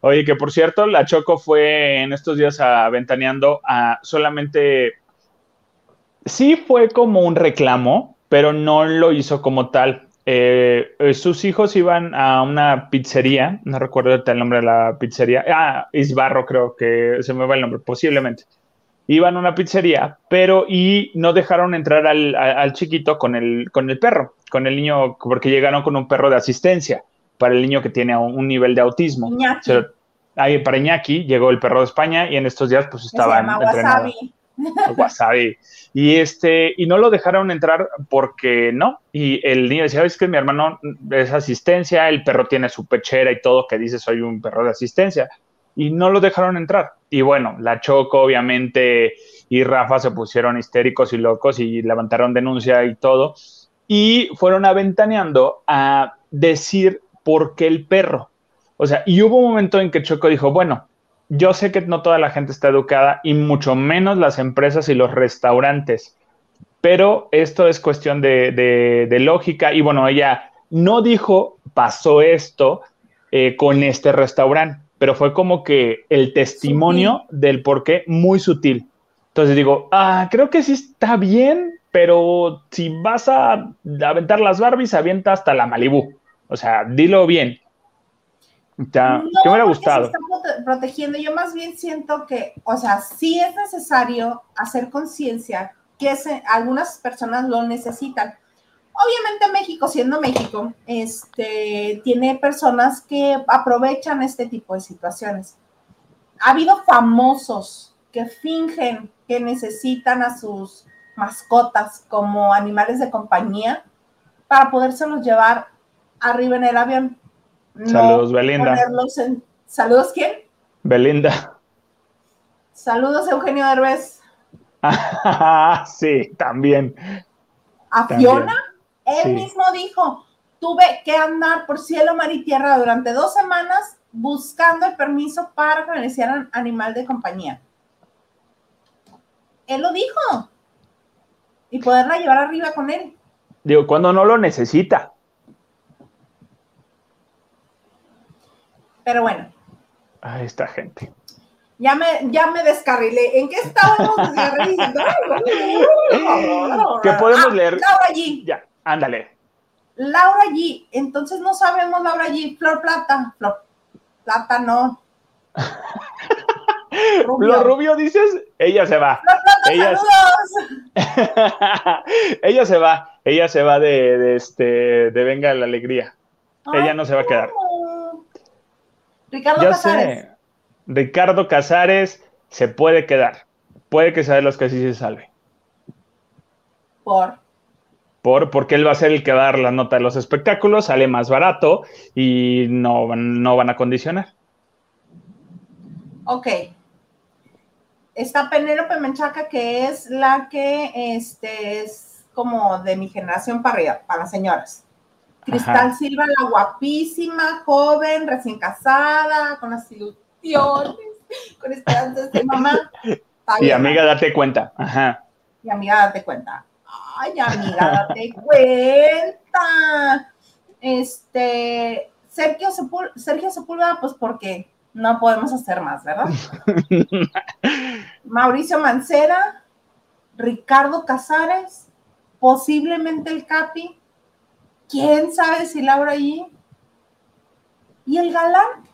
Oye, que por cierto, la Choco fue en estos días aventaneando a solamente. Sí fue como un reclamo, pero no lo hizo como tal. Eh, eh, sus hijos iban a una pizzería, no recuerdo el nombre de la pizzería. Ah, Isbarro, creo que se me va el nombre, posiblemente. Iban a una pizzería, pero y no dejaron entrar al, al chiquito con el, con el perro, con el niño, porque llegaron con un perro de asistencia para el niño que tiene un, un nivel de autismo. Iñaki, Se lo- ahí para Iñaki llegó el perro de España y en estos días pues entrenados. Wasabi. Wasabi. Y este, y no lo dejaron entrar porque no. Y el niño decía, es que mi hermano es asistencia, el perro tiene su pechera y todo, que dice soy un perro de asistencia. Y no lo dejaron entrar. Y bueno, la Choco, obviamente, y Rafa se pusieron histéricos y locos y levantaron denuncia y todo. Y fueron aventaneando a decir por qué el perro. O sea, y hubo un momento en que Choco dijo, bueno, yo sé que no toda la gente está educada y mucho menos las empresas y los restaurantes, pero esto es cuestión de, de- lógica y bueno, ella no dijo pasó esto eh, con este restaurante, pero fue como que el testimonio del por qué muy sutil. Entonces digo, ah, creo que sí está bien, pero si vas a aventar las Barbies, avienta hasta la Malibú. O sea, dilo bien. Sea, No, ¿qué me hubiera gustado? Se está prote- protegiendo. Yo más bien siento que, o sea, sí es necesario hacer conciencia que se- algunas personas lo necesitan. Obviamente México, siendo México, este, tiene personas que aprovechan este tipo de situaciones. Ha habido famosos que fingen que necesitan a sus mascotas como animales de compañía para podérselos llevar arriba en el avión. No Saludos, Belinda. en... ¿Saludos quién? Belinda. Saludos Eugenio Derbez. sí, también. A También. Fiona, él Sí. mismo dijo, tuve que andar por cielo, mar y tierra durante dos semanas buscando el permiso para que me hicieran animal de compañía. Él lo dijo. Y poderla llevar arriba con él. Digo, cuando no lo necesita. Pero bueno, Ay, esta gente. ya me, ya me descarrilé. ¿En qué estábamos descarrilando? ¿Qué podemos Ah, leer? Laura G. Ya, ándale. Laura G. Entonces no sabemos Laura G. Flor Plata. Flor Plata no. Rubio. rubio dices, ella se va. Flor Plata, ella, saludos. ella se va, ella se va de, de este, de Venga la Alegría. ella no se va a quedar. Ricardo Casares. Ricardo Casares se puede quedar. Puede que sea de los que sí se salve. Por. Por, porque él va a ser el que va a dar la nota de los espectáculos, sale más barato y no, no van a condicionar. Ok. Está Penélope Menchaca, que es la que este, es como de mi generación para arriba, para las señoras. Cristal Silva, la guapísima, joven, recién casada, con las ilusiones, con esperanzas de mamá. y amiga, date cuenta. Ajá. Y amiga, date cuenta. Ay, amiga, date cuenta. Este, Sergio, Sergio Sepúlveda, pues porque no podemos hacer más, ¿verdad? Mauricio Mancera, Ricardo Casares, posiblemente el Capi, quién sabe si Laura allí. ¿Y el galán?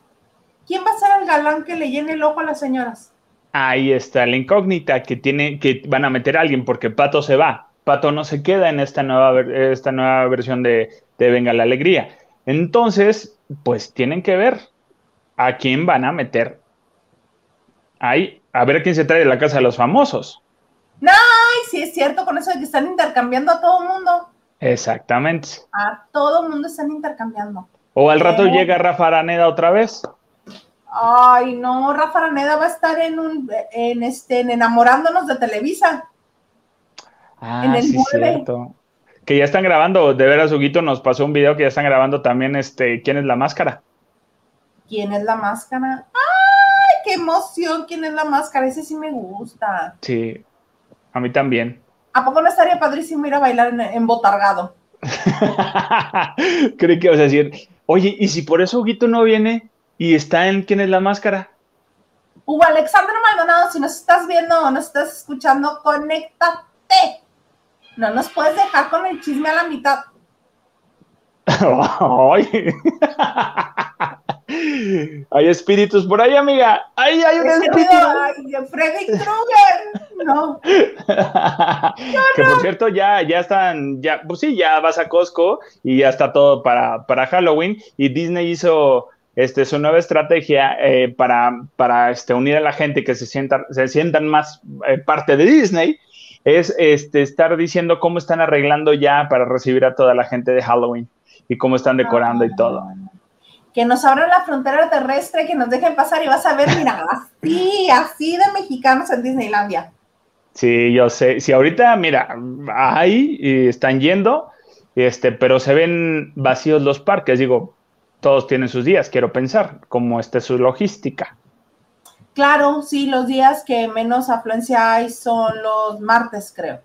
¿Quién va a ser el galán que le llene el ojo a las señoras? Ahí está la incógnita que tiene que van a meter a alguien porque Pato se va. Pato no se queda en esta nueva, esta nueva versión de, de Venga la Alegría. Entonces, pues tienen que ver a quién van a meter ahí, a ver quién se trae de la casa de los famosos. No, sí es cierto con eso de que están intercambiando a todo el mundo. Exactamente. A todo el mundo están intercambiando. O al rato llega Rafa Araneda otra vez. Ay, no, Rafa Araneda va a estar en un en este en enamorándonos de Televisa. Ah, en el sí, cierto. Que ya están grabando, de veras, Huguito nos pasó un video que ya están grabando también este ¿Quién es la máscara? ¿Quién es la máscara? ¡Ay, qué emoción! ¿Quién es la máscara? Ese sí me gusta. Sí, a mí también. ¿A poco no estaría padrísimo ir a bailar en, Botargado? Creí que ibas a decir, oye, ¿y si por eso Huguito no viene y está en ¿Quién es la máscara? Hugo Alexandro Maldonado, si nos estás viendo o nos estás escuchando, conéctate. No nos puedes dejar con el chisme a la mitad. Hay espíritus por ahí, amiga. Ahí hay un espíritu. Ay, Freddy Krueger. No. que por cierto, ya, ya están, ya, pues sí, ya vas a Costco y ya está todo para, para Halloween. Y Disney hizo este, su nueva estrategia eh, para, para este, unir a la gente que se sientan, se sientan más eh, parte de Disney. Es este, estar diciendo cómo están arreglando ya para recibir a toda la gente de Halloween y cómo están decorando y todo que nos abran la frontera terrestre, que nos dejen pasar y vas a ver, mira, así, así de mexicanos en Disneylandia. Sí, yo sé. Sí, ahorita, mira, ahí están yendo, este, pero se ven vacíos los parques. Digo, todos tienen sus días, quiero pensar, cómo está su logística. Claro, sí, los días que menos afluencia hay son los martes, creo.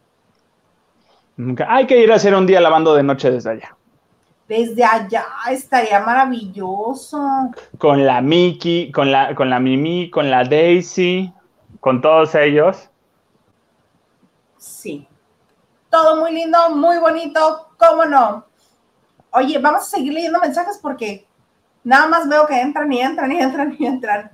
Hay que ir a hacer un día lavando de noche desde allá desde allá estaría maravilloso. Con la Mickey, con la, con la Mimi, con la Daisy, con todos ellos. Sí. Todo muy lindo, muy bonito, ¿cómo no? Oye, vamos a seguir leyendo mensajes porque nada más veo que entran y entran y entran y entran.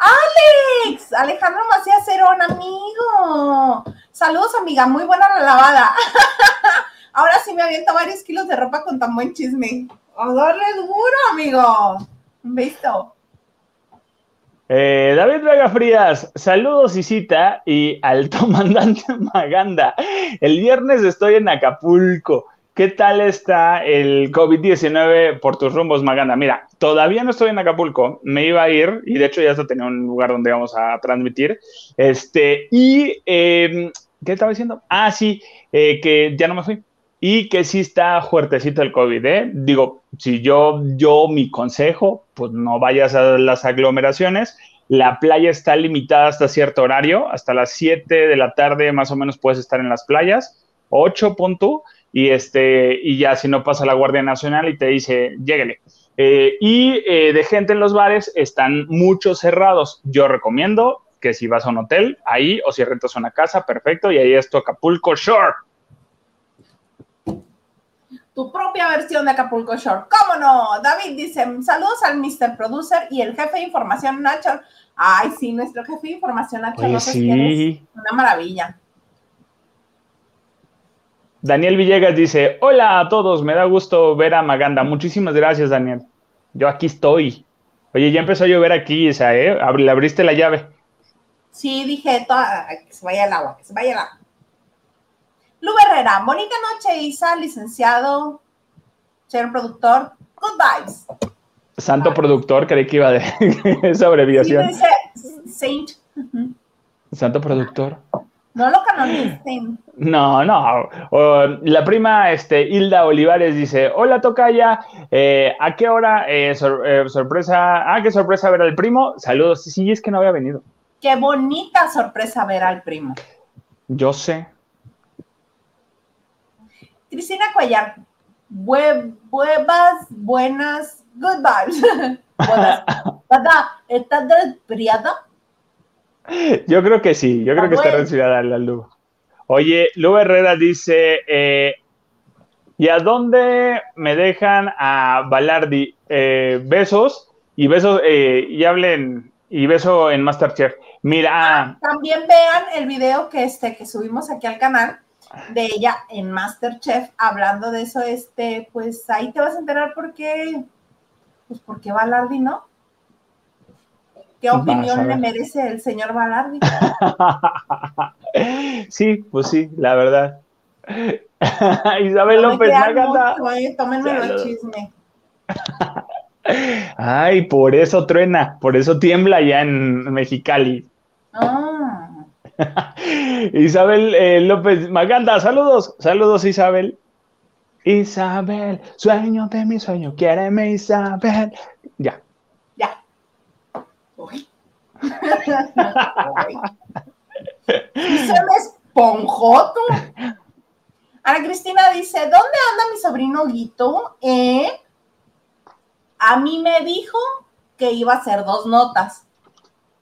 ¡Alex! Alejandro Macías Cerón, amigo. Saludos, amiga. Muy buena la lavada. Ahora sí me aviento varios kilos de ropa con tan buen chisme. A darle duro, amigo. ¿Visto? Eh, David Vega Frías, saludos y y al comandante Maganda. El viernes estoy en Acapulco. ¿Qué tal está el COVID-19 por tus rumbos, Maganda? Mira, todavía no estoy en Acapulco, me iba a ir y de hecho ya hasta tenía un lugar donde vamos a transmitir. Este, y, em, ¿qué estaba diciendo? Ah, sí, eh, que ya no me fui y que sí está fuertecito el COVID, ¿eh? Digo, si yo, yo mi consejo, pues no vayas a las aglomeraciones. La playa está limitada hasta cierto horario, hasta las 7 de la tarde más o menos puedes estar en las playas, 8 punto, y, este, y ya si no pasa la Guardia Nacional y te dice, lléguele. Eh, y eh, de gente en los bares están muchos cerrados. Yo recomiendo que si vas a un hotel, ahí, o si rentas una casa, perfecto, y ahí es tu Acapulco Shore tu propia versión de Acapulco Shore. ¿Cómo no? David dice, saludos al Mr. Producer y el jefe de información Nacho. Ay, sí, nuestro jefe de información Nacho. Oye, sí. Una maravilla. Daniel Villegas dice, hola a todos, me da gusto ver a Maganda. Muchísimas gracias, Daniel. Yo aquí estoy. Oye, ya empezó a llover aquí, Isa, ¿eh? Le abriste la llave. Sí, dije, que se vaya el agua, que se vaya el agua. Lu Herrera, bonita noche, Isa, licenciado, señor productor. Good vibes. Santo productor, creí que iba de esa abreviación. Sí, dice Saint. Santo productor. No lo canonicen. No, no. la prima este, Hilda Olivares dice: Hola, Tocaya. Eh, ¿A qué hora? Eh, eh, sorpresa. Ah, qué sorpresa ver al primo. Saludos. Sí, es que no había venido. Qué bonita sorpresa ver al primo. Yo sé. Cristina Cuellar. Buenas, buenas, good vibes. buenas. ¿Estás desesperada? Yo creo que sí, yo creo que está resfriada la Lu. Oye, Lu Herrera dice, eh, ¿y a dónde me dejan a Balardi? Eh, besos y besos eh, y hablen y beso en Masterchef. Mira. Ah, también vean el video que este que subimos aquí al canal de ella en Masterchef hablando de eso. Este, pues ahí te vas a enterar por qué, pues porque Balardi no. ¿Qué opinión le merece el señor Balardi? sí, pues sí, la verdad. Isabel López Maganda. Eh, el chisme. Ay, por eso truena, por eso tiembla ya en Mexicali. Ah. Isabel eh, López Maganda, saludos, saludos Isabel. Isabel, sueño de mi sueño, quiéreme Isabel. Ya. Se me esponjó tú. Ana Cristina dice, ¿dónde anda mi sobrino Guito? Eh, a mí me dijo que iba a hacer dos notas.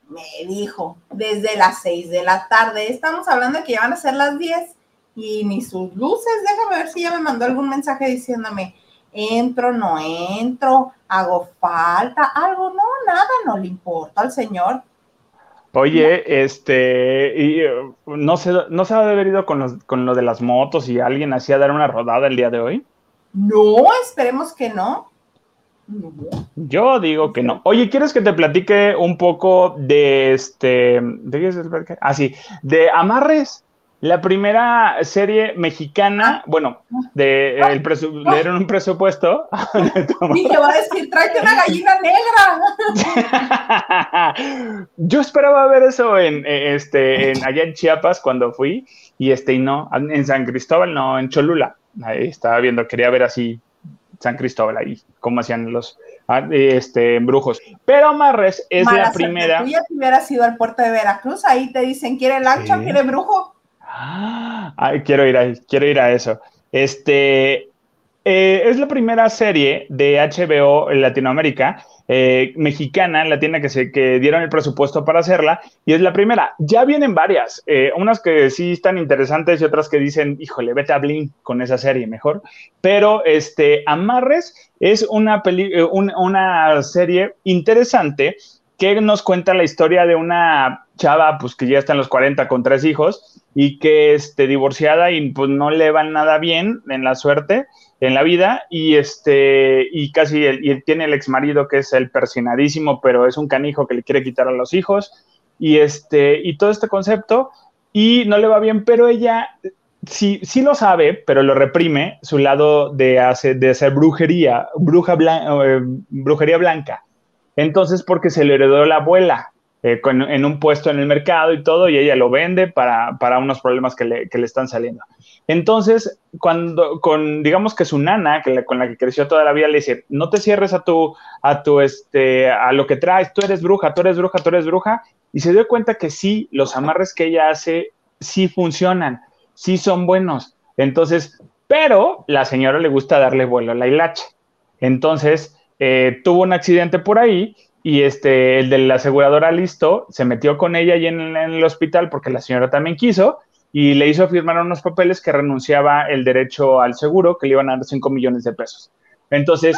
Me dijo, desde las seis de la tarde. Estamos hablando de que ya van a ser las diez y ni sus luces. Déjame ver si ya me mandó algún mensaje diciéndome, entro, no entro, hago falta, algo, no, nada, no le importa al señor. Oye, este, y, uh, no sé, ¿no se ha de con, con lo de las motos y alguien hacía dar una rodada el día de hoy? No, esperemos que no. Yo digo que no. Oye, ¿quieres que te platique un poco de este, de qué es el Ah, sí, de amarres? La primera serie mexicana, bueno, de el le dieron un presupuesto. Dije, va a decir, tráete una gallina negra. Yo esperaba ver eso en este, en, allá en Chiapas cuando fui, y este, y no, en San Cristóbal, no, en Cholula. Ahí estaba viendo, quería ver así San Cristóbal ahí, cómo hacían los ah, este, brujos. Pero Amarres es la primera. Si tú ya te hubieras ido al puerto de Veracruz, ahí te dicen, ¿quiere lancha? ¿Quiere brujo? Ay, quiero ir a, quiero ir a eso. Este eh, es la primera serie de HBO en Latinoamérica, eh, mexicana, latina, que, se, que dieron el presupuesto para hacerla, y es la primera. Ya vienen varias, eh, unas que sí están interesantes y otras que dicen, híjole, vete a Blink con esa serie mejor. Pero este, Amarres es una, una serie interesante que nos cuenta la historia de una chava, pues que ya está en los 40 con tres hijos y que esté divorciada y pues no le va nada bien en la suerte, en la vida y este y casi y tiene el ex marido que es el persinadísimo, pero es un canijo que le quiere quitar a los hijos y este y todo este concepto y no le va bien, pero ella sí, sí lo sabe, pero lo reprime su lado de hacer, de hacer brujería, bruja eh, brujería blanca. Entonces, porque se le heredó la abuela eh, en un puesto en el mercado y todo, y ella lo vende para, unos problemas que le, están saliendo. Entonces, cuando, con, digamos que su nana, que con la que creció toda la vida, le dice, no te cierres a tu, a tu, este, a lo que traes, tú eres bruja, tú eres bruja, tú eres bruja, y se dio cuenta que sí, los amarres que ella hace sí funcionan, sí son buenos. Entonces, pero la señora le gusta darle vuelo a la hilacha. Entonces, eh, tuvo un accidente por ahí y este, el de la aseguradora listo se metió con ella ahí en, el hospital porque la señora también quiso y le hizo firmar unos papeles que renunciaba el derecho al seguro, que le iban a dar 5 millones de pesos. Entonces,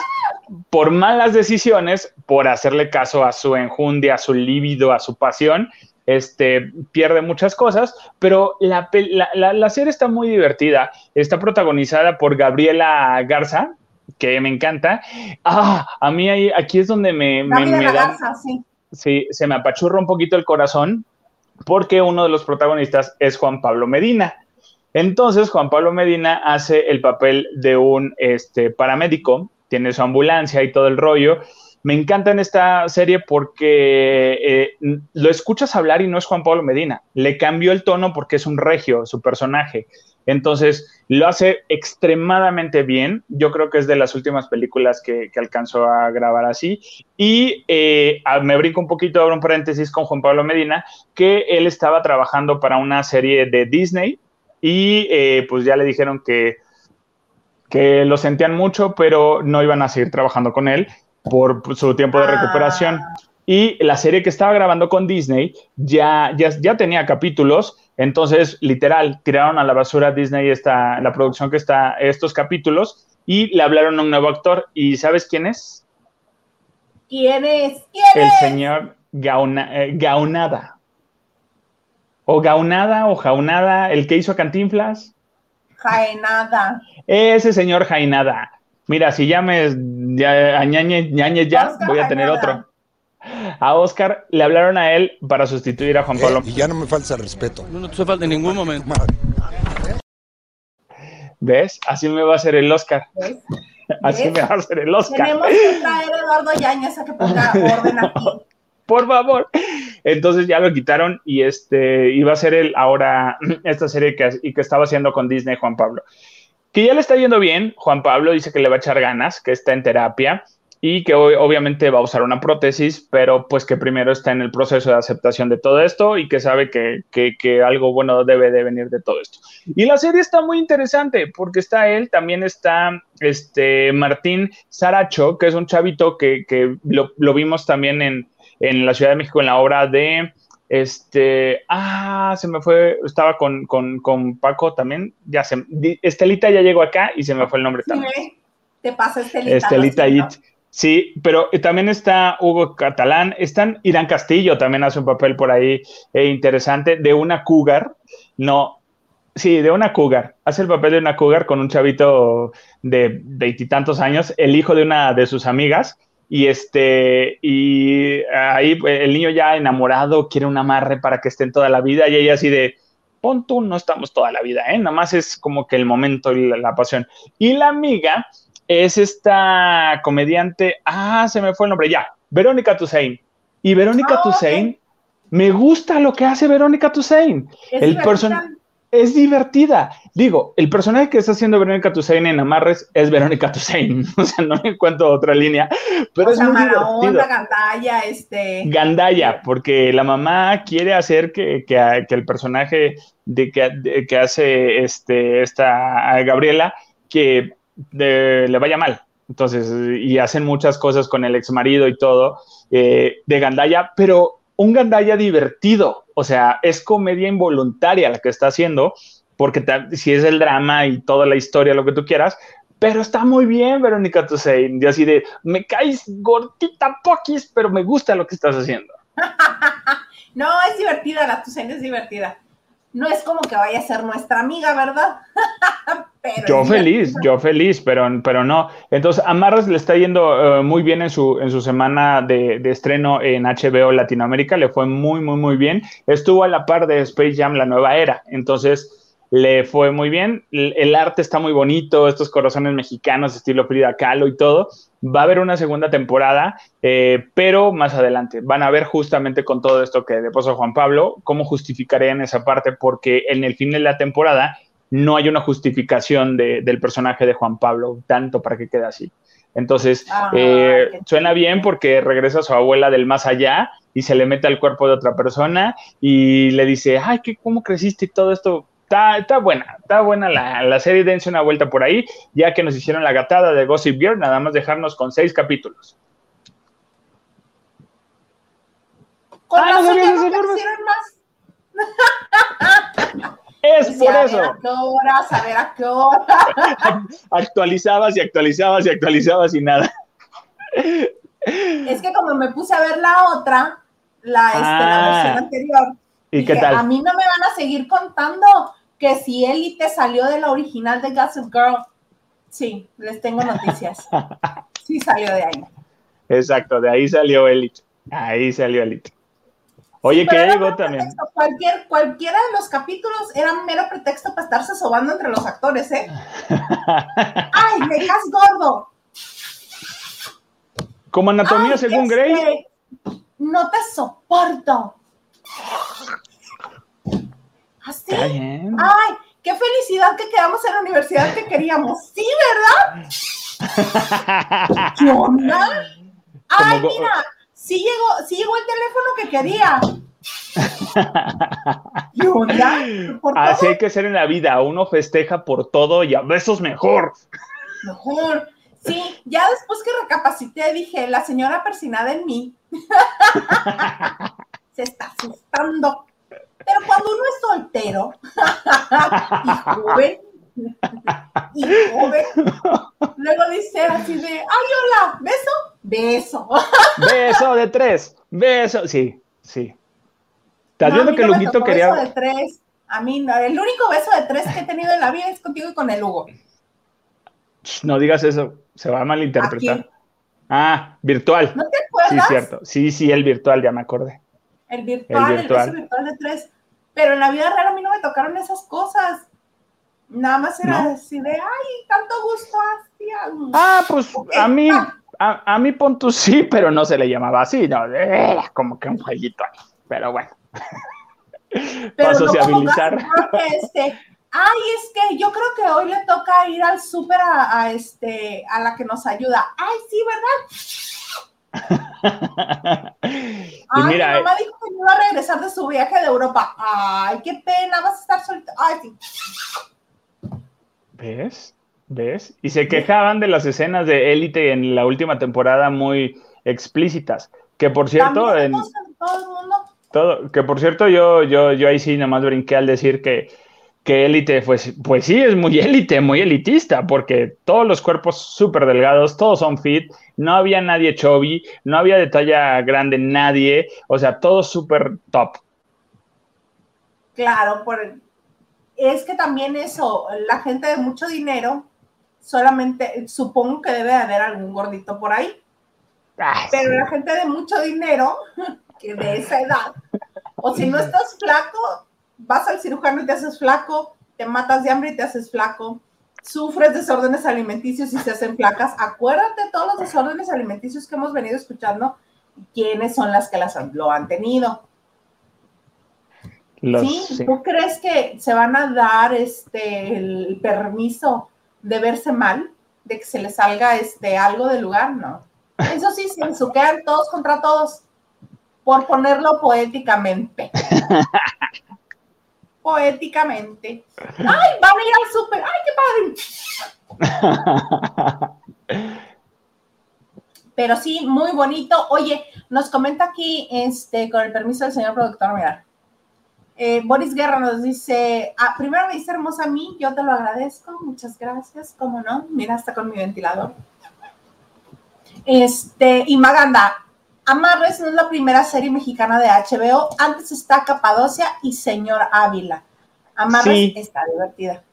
por malas decisiones, por hacerle caso a su enjundia, a su líbido, a su pasión, este, pierde muchas cosas, pero la, la, serie está muy divertida. Está protagonizada por Gabriela Garza, que me encanta. Ah, a mí ahí, aquí es donde me, me, da, sí. sí, se me apachurra un poquito el corazón, porque uno de los protagonistas es Juan Pablo Medina. Entonces, Juan Pablo Medina hace el papel de un este, paramédico, tiene su ambulancia y todo el rollo. Me encanta en esta serie porque eh, lo escuchas hablar y no es Juan Pablo Medina. Le cambió el tono porque es un regio, su personaje. Entonces, lo hace extremadamente bien. Yo creo que es de las últimas películas que, alcanzó a grabar así. Y eh, me brinco un poquito, abro un paréntesis con Juan Pablo Medina, que él estaba trabajando para una serie de Disney y eh, pues ya le dijeron que, que lo sentían mucho, pero no iban a seguir trabajando con él por su tiempo de recuperación. Ah. Y la serie que estaba grabando con Disney ya, ya, ya tenía capítulos, entonces literal tiraron a la basura Disney esta, la producción que está, estos capítulos, y le hablaron a un nuevo actor. ¿Y sabes quién es? ¿Quién es? El señor eh, Gaunada o Gaunada o Jaunada, el que hizo Cantinflas. Jaenada. Ese señor Jainada. Mira, si llames a Ñañez, ya, voy a tener otro. A Oscar le hablaron a él para sustituir a Juan eh, Pablo. y ya no me falta respeto. No, no te falta en ningún momento. ¿Ves? Así me va a hacer el Oscar. Así me va a hacer el Oscar. Tenemos que traer a Eduardo Yañez a que ponga orden aquí por favor. Entonces ya lo quitaron y este iba a ser el ahora esta serie que, y que estaba haciendo con Disney Juan Pablo. Que ya le está yendo bien, Juan Pablo dice que le va a echar ganas, que está en terapia y que hoy, obviamente va a usar una prótesis, pero pues que primero está en el proceso de aceptación de todo esto y que sabe que, que, algo bueno debe de venir de todo esto. Y la serie está muy interesante porque está él, también está este Martín Saracho, que es un chavito que, que lo, lo, vimos también en, en la Ciudad de México en la obra de este, ah, se me fue, estaba con, Paco también, ya se, Estelita ya llegó acá y se me fue el nombre también. te pasa Estelita. Estelita It. Sí, pero también está Hugo Catalán, están Irán Castillo, también hace un papel por ahí eh, interesante, de una cougar, no, sí, de una cougar, hace el papel de una cougar con un chavito de veintitantos años, el hijo de una de sus amigas, y este, y ahí pues, el niño ya enamorado quiere un amarre para que estén toda la vida y ella así de, pon tú, no estamos toda la vida, ¿eh? Nada más es como que el momento y la, pasión. Y la amiga es esta comediante, ah, se me fue el nombre, ya, Verónica Toussaint. Y Verónica oh, me gusta lo que hace Verónica Toussaint. el personaje es divertida. Digo, el personaje que está haciendo Verónica Toussaint en Amarres es Verónica Toussaint. O sea, no encuentro otra línea, pero es muy divertido. Gandaya, este. Gandaya, porque la mamá quiere hacer que, el personaje de que, hace este, esta Gabriela, que le vaya mal. Entonces, y hacen muchas cosas con el ex marido y todo eh, de Gandaya, pero un Gandaya divertido, o sea, es comedia involuntaria la que está haciendo, porque si es el drama y toda la historia, lo que tú quieras, pero está muy bien, Verónica Toussaint, y así de, me caes gordita poquis, pero me gusta lo que estás haciendo. no, es divertida, la Toussaint es divertida no es como que vaya a ser nuestra amiga, ¿verdad? yo feliz, yo feliz, pero, pero no. Entonces, Amarras le está yendo eh, muy bien en su, en su semana de, estreno en HBO Latinoamérica, le fue muy, muy, muy bien. Estuvo a la par de Space Jam, la nueva era, entonces le fue muy bien. El, arte está muy bonito, estos corazones mexicanos, estilo Frida Kahlo y todo. Va a haber una segunda temporada, eh, pero más adelante van a ver justamente con todo esto que le a Juan Pablo, cómo justificarían esa parte, porque en el fin de la temporada no hay una justificación del personaje de Juan Pablo, tanto para que quede así. Entonces, ah, eh, suena bien porque regresa a su abuela del más allá y se le mete al cuerpo de otra persona y le dice, ay, ¿qué, ¿cómo creciste y todo esto? Está, buena, está buena la, la, serie, dense una vuelta por ahí, ya que nos hicieron la gatada de Gossip Girl, nada más dejarnos con seis capítulos. Con ah, no más. Es por eso. A qué hora, saber a qué hora. actualizabas y actualizabas y actualizabas y nada. Es que como me puse a ver la otra, la, este, la Ah. versión anterior, ¿Y qué tal? a mí no me van a seguir contando que si Elite salió de la original de Gossip Girl. Sí, les tengo noticias. Sí salió de ahí. Exacto, de ahí salió Elite. Ahí salió Elite. Oye, llegó mero también. Cualquier, cualquiera de los capítulos era un mero pretexto para estarse sobando entre los actores, ¿eh? ¡Ay, me caes gordo! Como anatomía Ay, según Grey. No te soporto. ¿Así? Bien. ¡Ay, qué felicidad que quedamos en la universidad que queríamos! ¡Sí, ¿verdad? ¿Qué onda? ¡Ay, mira! Sí llegó, sí llegó el teléfono que quería. ¿Qué onda? Así hay que ser en la vida. Uno festeja por todo y a besos mejor. mejor. Sí, ya después que recapacité dije, la señora persinada en mí se está asustando. Pero cuando uno es soltero y joven, y joven, luego dice así de, ay, hola, beso, beso. Beso de tres. Beso. Sí, sí. ¿Estás No, viendo que no Luguito quería. beso de tres. A mí no, el único beso de tres que he tenido en la vida es contigo y con el Hugo. No digas eso. Se va a malinterpretar. Aquí. Ah, virtual. ¿No te Sí, acuerdas? cierto. Sí, sí, el virtual, ya me acordé. El virtual, el, virtual. beso virtual de tres. Pero en la vida real a mí no me tocaron esas cosas. Nada más era ¿No? así de, ay, tanto gusto hacía. Ah, pues a mí, a, a mí Pontus sí, pero no se le llamaba así, no, era como que un jueguito. Pero bueno. Pero para sociabilizar. este, ay, es que yo creo que hoy le toca ir al súper a, a, este, a la que nos ayuda. Ay, sí, ¿verdad? y Ay, mira, mi mamá dijo que no iba a regresar de su viaje de Europa. Ay, qué pena, vas a estar solita. Ay, sí. ¿ves? ¿Ves? Y se quejaban de las escenas de élite en la última temporada muy explícitas. Que por cierto, en, todo el mundo. todo, que por cierto, yo, yo, yo ahí sí nada más brinqué al decir que, que élite, pues, pues sí, es muy élite, muy elitista, porque todos los cuerpos súper delgados, todos son fit, no había nadie chubby, no había de talla grande nadie, o sea, todos súper top. Claro, por es que también eso, la gente de mucho dinero, solamente, supongo que debe de haber algún gordito por ahí, Ah, pero sí. la gente de mucho dinero, que de esa edad, o si no estás flaco, vas al cirujano y te haces flaco, te matas de hambre y te haces flaco, sufres desórdenes alimenticios y se hacen flacas. Acuérdate de todos los desórdenes alimenticios que hemos venido escuchando, quiénes son las que las han- lo han tenido. Los- ¿Sí? sí. ¿Tú crees que se van a dar este el permiso de verse mal? ¿De que se les salga este algo del lugar? No. Eso sí, se ensuquean todos contra todos. Por ponerlo poéticamente. poéticamente. ¡Ay, van a ir al súper! ¡Ay, qué padre! Pero sí, muy bonito. Oye, nos comenta aquí, este, con el permiso del señor productor, mira. Eh, Boris Guerra nos dice, ah, primero me dice hermosa a mí, yo te lo agradezco, muchas gracias, cómo no, mira, está con mi ventilador. Este, y Maganda, Amarres no es la primera serie mexicana de HBO, antes está Capadocia y Señor Ávila. Amarres Sí. está divertida.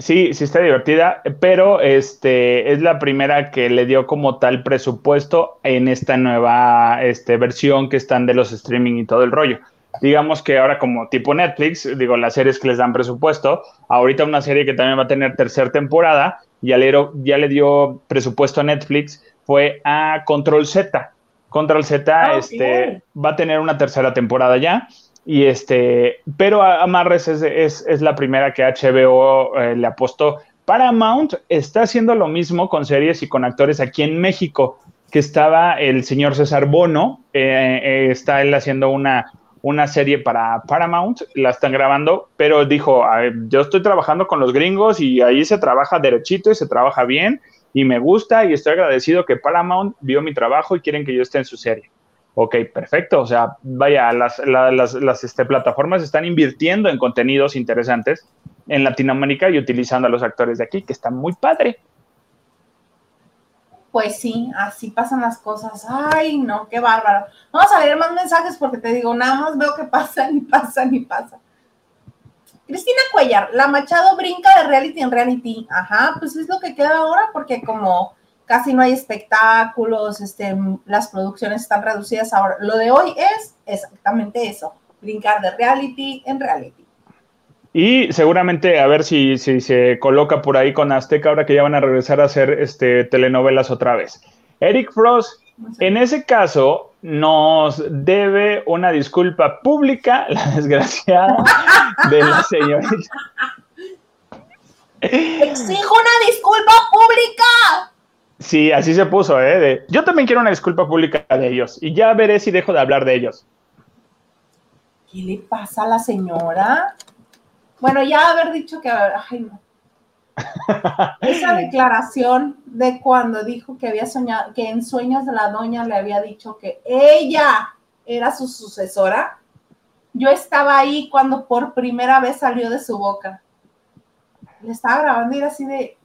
Sí, sí está divertida, pero este es la primera que le dio como tal presupuesto en esta nueva este, versión que están de los streaming y todo el rollo. Digamos que ahora como tipo Netflix, digo, las series que les dan presupuesto, ahorita una serie que también va a tener tercera temporada, ya le, ya le dio presupuesto a Netflix, fue a Control Z. Control Z ok. este, va a tener una tercera temporada ya. Y este, pero Amarres es, es, es la primera que HBO eh, le apostó. Paramount está haciendo lo mismo con series y con actores aquí en México, que estaba el señor César Bono, eh, eh, está él haciendo una, una serie para Paramount, la están grabando, pero dijo, "A ver, yo estoy trabajando con los gringos y ahí se trabaja derechito y se trabaja bien y me gusta y estoy agradecido que Paramount vio mi trabajo y quieren que yo esté en su serie. Ok, perfecto. O sea, vaya, las, las, este, plataformas están invirtiendo en contenidos interesantes en Latinoamérica y utilizando a los actores de aquí, que está muy padre. Pues sí, así pasan las cosas. Ay, no, qué bárbaro. Vamos a leer más mensajes porque te digo, nada más veo que pasan y pasan y pasan. Cristina Cuellar, la Machado brinca de reality en reality. Ajá, pues es lo que queda ahora porque como casi no hay espectáculos, este, las producciones están reducidas ahora. Lo de hoy es exactamente eso, brincar de reality en reality. Y seguramente a ver si, si se coloca por ahí con Azteca ahora que ya van a regresar a hacer este, telenovelas otra vez. Eric Frost, en ese caso, nos debe una disculpa pública, la desgraciada de la señorita. Exijo una disculpa pública. Sí, así se puso, ¿eh? yo también quiero una disculpa pública de ellos y ya veré si dejo de hablar de ellos. ¿Qué le pasa a la señora? Bueno, ya haber dicho que, ay, no. Esa declaración de cuando dijo que había soñado, que en sueños de la doña le había dicho que ella era su sucesora. Yo estaba ahí cuando por primera vez salió de su boca. Le estaba grabando y era así de,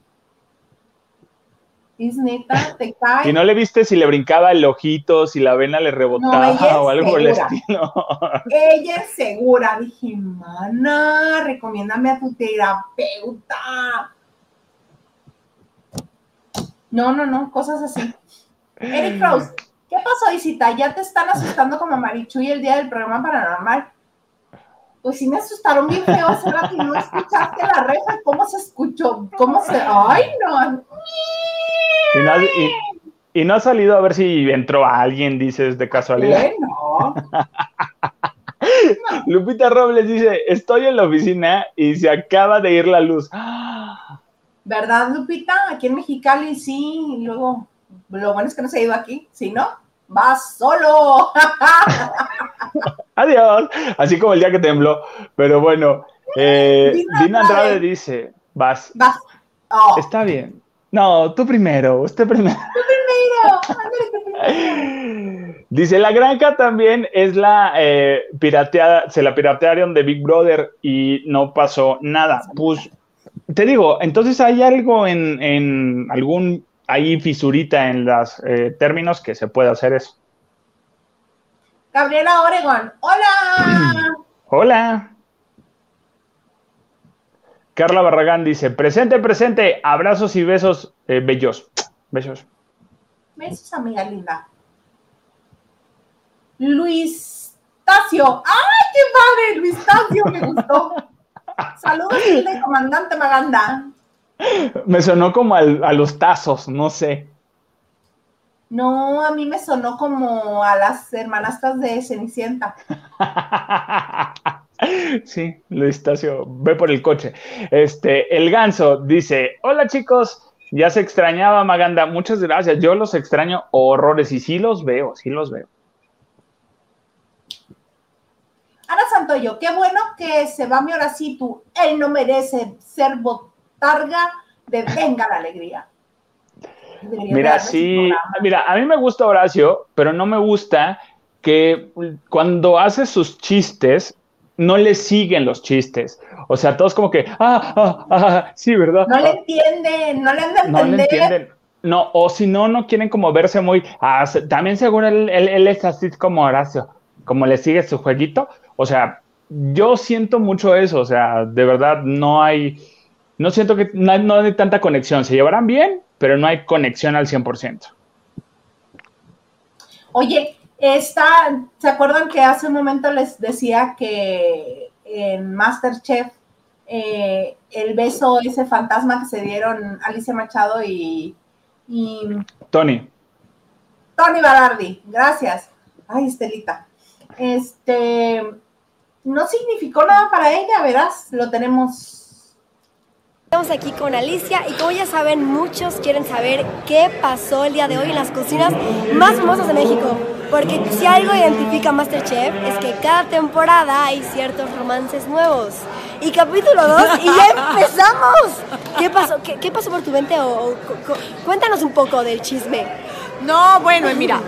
es neta, te cae. ¿Y no le viste si le brincaba el ojito, si la vena le rebotaba o algo por el estilo? ella es segura. Dije, mana, recomiéndame a tu terapeuta. No, no, no, cosas así. Eric Rose, ¿qué pasó, Isita? ¿Ya te están asustando como Marichuy el día del programa paranormal? Pues sí me asustaron bien feo hace rato y no escuchaste la reja. ¿Cómo se escuchó? ¿Cómo se...? ¡Ay, no! Y no, ha salido a ver si entró alguien, dices, de casualidad. no. Lupita Robles dice, estoy en la oficina y se acaba de ir la luz. ¿Verdad, Lupita? Aquí en Mexicali sí, y luego, lo bueno es que no se ha ido aquí, si no, vas solo. Adiós, así como el día que tembló. Pero bueno, eh, Dina, Andrade dice, vas. Vas. Oh. Está bien. No, tú primero, usted primero. Tú primero. Dice, la granja también es la eh, pirateada, se la piratearon de Big Brother y no pasó nada. Pues, te digo, entonces hay algo en, algún, ahí fisurita en los eh, términos que se puede hacer eso. Gabriela Oregon, hola. hola. Carla Barragán dice, presente, presente, abrazos y besos eh, bellos. Besos. Besos, amiga linda. Luis Tacio. ¡Ay, qué padre! Luis Tacio, me gustó. Saludos, comandante Maganda. Me sonó como a los tazos, no sé. No, a mí me sonó como a las hermanastras de Cenicienta. Sí, Luis Tacio, ve por el coche. Este, el ganso dice: Hola chicos, ya se extrañaba Maganda, muchas gracias. Yo los extraño horrores y sí los veo, sí los veo. Ana Santoyo, qué bueno que se va mi Horacito. Él no merece ser botarga de venga la alegría. mira, sí, mira, a mí me gusta Horacio, pero no me gusta que cuando hace sus chistes no le siguen los chistes. O sea, todos como que, ah, ah, ah, sí, ¿verdad? No le entienden, no le han No le entienden. No, o si no, no quieren como verse muy. Ah, también seguro él, él, es así como Horacio, como le sigue su jueguito. O sea, yo siento mucho eso. O sea, de verdad, no hay. No siento que no no hay tanta conexión. Se llevarán bien, pero no hay conexión al 100%. Oye, Está, ¿se acuerdan que hace un momento les decía que en Masterchef eh, el beso, ese fantasma que se dieron Alicia Machado y, Tony. Tony Barardi, gracias. Ay, Estelita. Este no significó nada para ella, verás, lo tenemos. Estamos aquí con Alicia y como ya saben, muchos quieren saber qué pasó el día de hoy en las cocinas más famosas de México. Porque si algo identifica Masterchef es que cada temporada hay ciertos romances nuevos. Y capítulo 2 y ya empezamos. ¿Qué pasó? ¿Qué, pasó por tu mente? cuéntanos un poco del chisme. No, bueno, mira,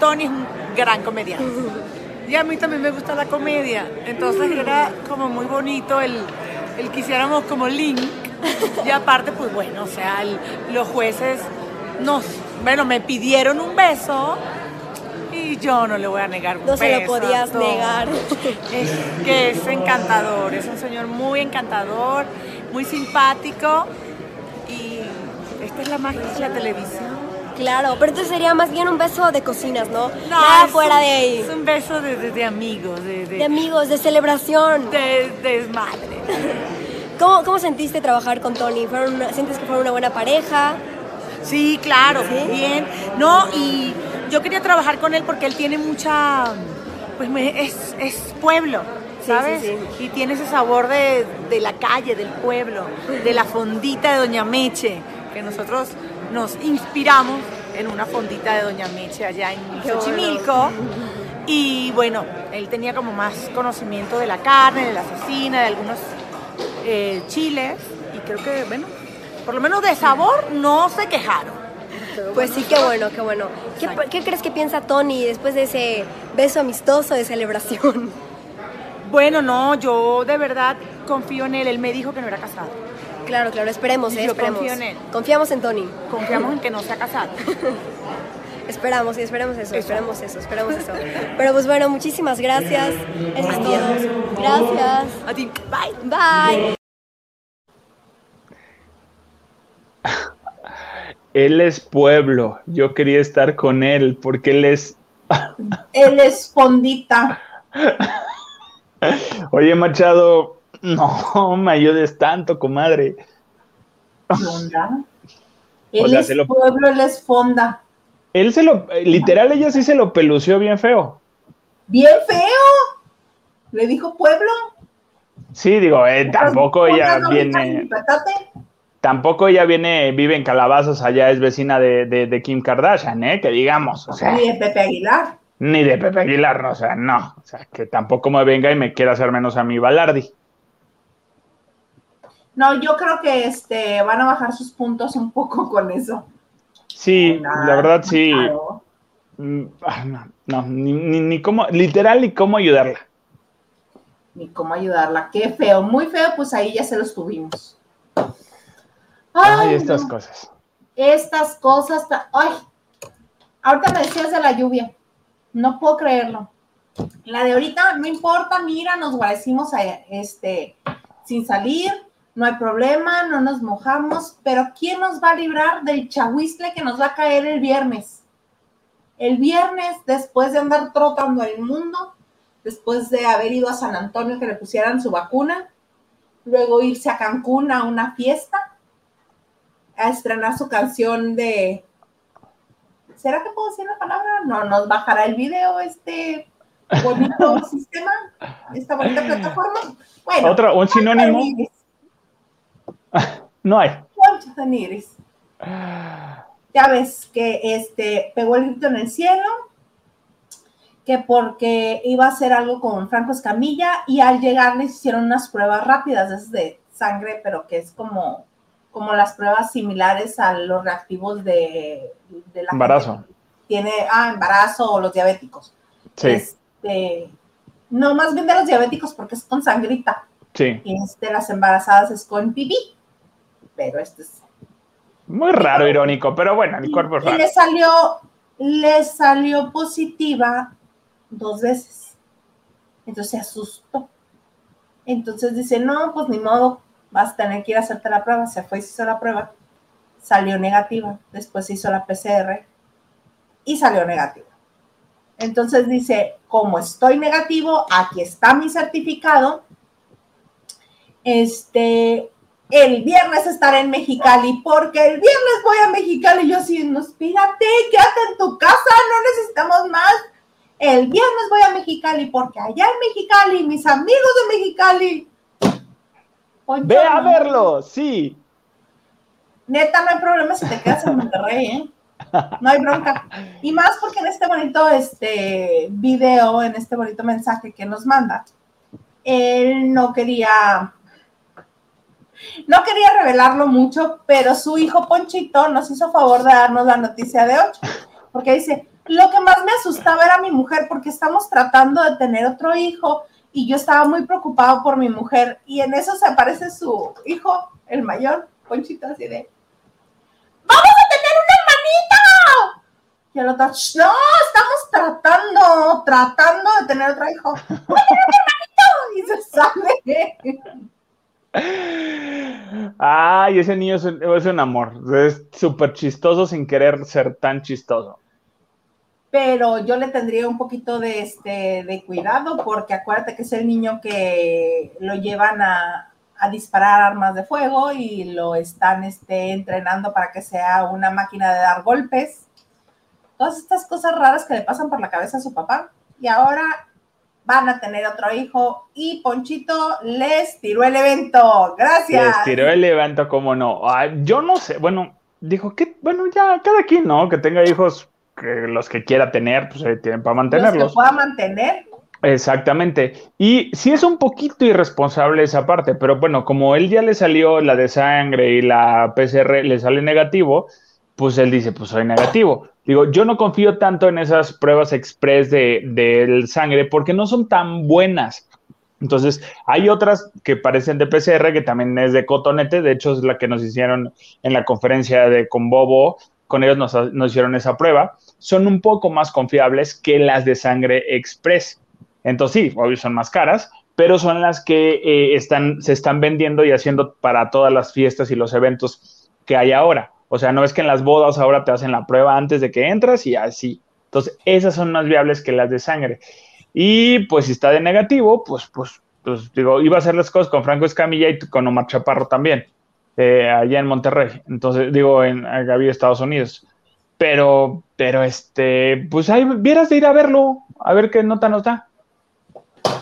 Tony gran comediante. Y a mí también me gusta la comedia. Entonces era como muy bonito el, el que hiciéramos como link. Y aparte, pues bueno, o sea, los jueces nos, bueno, me pidieron un beso y yo no le voy a negar un No se lo podías negar. Es que es encantador, es un señor muy encantador, muy simpático y esta es la magia de la televisión. Claro, pero entonces sería más bien un beso de cocinas, ¿no? No, Nada fuera de ahí. Es un beso de, amigos. De, de, amigos, de celebración. De desmadre. ¿Cómo, ¿Cómo sentiste trabajar con Tony? ¿Fueron, ¿Sientes que fueron una buena pareja? Sí, claro, bien. No, y yo quería trabajar con él porque él tiene mucha, pues es, es pueblo, ¿sabes? y tiene ese sabor de, de, la calle, del pueblo, de la fondita de Doña Meche, que nosotros nos inspiramos en una fondita de Doña Meche allá en Xochimilco. Y bueno, él tenía como más conocimiento de la carne, de la cocina, de algunos eh, chiles. Y creo que, bueno, por lo menos de sabor no se quejaron. Pues sí, qué bueno, qué bueno. ¿Qué, crees que piensa Tony después de ese beso amistoso de celebración? Bueno, no, yo de verdad confío en él. Él me dijo que no era casado. Claro, claro, esperemos, eh, esperemos. confío en él. Confiamos en Tony. Confiamos en que no sea casado. esperamos, y esperemos eso, esperemos eso, esperemos eso. Pero pues bueno, muchísimas gracias. Eso es todo. Gracias. A ti. Bye. Bye. él es pueblo, yo quería estar con él porque él es... él es fondita. Oye, Machado, no me ayudes tanto, comadre. ¿Fonda? Él es pueblo, él es fonda. Él se lo, literal, ella sí se lo pelució bien feo. ¿Bien feo? ¿Le dijo pueblo? Sí, digo, eh, tampoco ella viene tampoco ella viene, vive en Calabazas, allá es vecina de, Kim Kardashian, ¿eh? Que digamos, o sea. Ni de Pepe Aguilar. Ni de Pepe Aguilar, no, o sea, no. O sea, que tampoco me venga y me quiera hacer menos a mi Balardi. No, yo creo que este van a bajar sus puntos un poco con eso. Sí, la verdad sí. Mm, ah, no, no ni, ni, cómo, literal, ni cómo ayudarla. Ni cómo ayudarla. Qué feo, muy feo, pues ahí ya se los tuvimos. Ay, estas cosas. Estas cosas. Ay, ahorita me decías de la lluvia. No puedo creerlo. La de ahorita, no importa, mira, nos guarecimos este, sin salir, no hay problema, no nos mojamos, pero ¿quién nos va a librar del chahuistle que nos va a caer el viernes? El viernes, después de andar trotando el mundo, después de haber ido a San Antonio que le pusieran su vacuna, luego irse a Cancún a una fiesta, a estrenar su canción de... ¿Será que puedo decir la palabra? No, nos bajará el video este bonito sistema, esta bonita plataforma. Bueno, otro, un sinónimo. no hay. Ya ves que este pegó el grito en el cielo, que porque iba a hacer algo con Franco Escamilla y al llegar les hicieron unas pruebas rápidas de sangre, pero que es como como las pruebas similares a los reactivos de, la embarazo. Tiene, ah, embarazo o los diabéticos. Sí. Este, no, más bien de los diabéticos porque es con sangrita. Sí. Y este, las embarazadas es con pipí. Pero este es. Muy raro, irónico, pero bueno, el cuerpo es raro. Y le salió, le salió positiva dos veces. Entonces se asustó. Entonces dice, no, pues ni modo, vas a tener que ir a hacerte la prueba. Se fue y se hizo la prueba, salió negativa. Después se hizo la PCR y salió negativa. Entonces dice, como estoy negativo, aquí está mi certificado. Este, el viernes estaré en Mexicali, porque el viernes voy a Mexicali. Y yo así, no, espérate, quédate en tu casa, no necesitamos más. El viernes voy a Mexicali, porque allá en Mexicali, mis amigos de Mexicali Ve a verlo, sí. Neta, no hay problema si te quedas en Monterrey, ¿eh? No hay bronca. Y más porque en este bonito este, video, en este bonito mensaje que nos manda, él no quería, no quería revelarlo mucho, pero su hijo Ponchito nos hizo favor de darnos la noticia de hoy. Porque dice, lo que más me asustaba era mi mujer porque estamos tratando de tener otro hijo y yo estaba muy preocupado por mi mujer y en eso se aparece su hijo, el mayor, Ponchito, así de, ¡vamos a tener un hermanito! Y el otro, no, estamos tratando, tratando de tener otro hijo. ¡Voy a tener un hermanito! Y se sale. Ay, ese niño es un, amor. Es súper chistoso sin querer ser tan chistoso. Pero yo le tendría un poquito de, este, de cuidado porque acuérdate que es el niño que lo llevan a, disparar armas de fuego y lo están este, entrenando para que sea una máquina de dar golpes. Todas estas cosas raras que le pasan por la cabeza a su papá. Y ahora van a tener otro hijo y Ponchito les tiró el evento. Gracias. Les tiró el evento, cómo no. yo no sé, bueno, dijo que, bueno, ya cada quien, ¿no? Que tenga hijos, que los que quiera tener, pues eh, tienen para mantenerlos. Los que pueda mantener. Exactamente. Y sí es un poquito irresponsable esa parte, pero bueno, como él ya le salió la de sangre y la PCR le sale negativo, pues él dice, pues soy negativo. Digo, yo no confío tanto en esas pruebas express de, sangre porque no son tan buenas. Entonces, hay otras que parecen de PCR, que también es de cotonete, de hecho es la que nos hicieron en la conferencia de con Bobo, con ellos nos, nos hicieron esa prueba, son un poco más confiables que las de sangre express. Entonces, sí, obvio son más caras, pero son las que eh, están, se están vendiendo y haciendo para todas las fiestas y los eventos que hay ahora. O sea, no es que en las bodas ahora te hacen la prueba antes de que entras y así. Entonces, esas son más viables que las de sangre. Y pues si está de negativo, pues, pues, pues digo, iba a hacer las cosas con Franco Escamilla y con Omar Chaparro también, eh, allá en Monterrey. Entonces, digo, en Gaby, Estados Unidos. Pero, pero este, pues ahí vieras de ir a verlo, a ver qué nota nos da.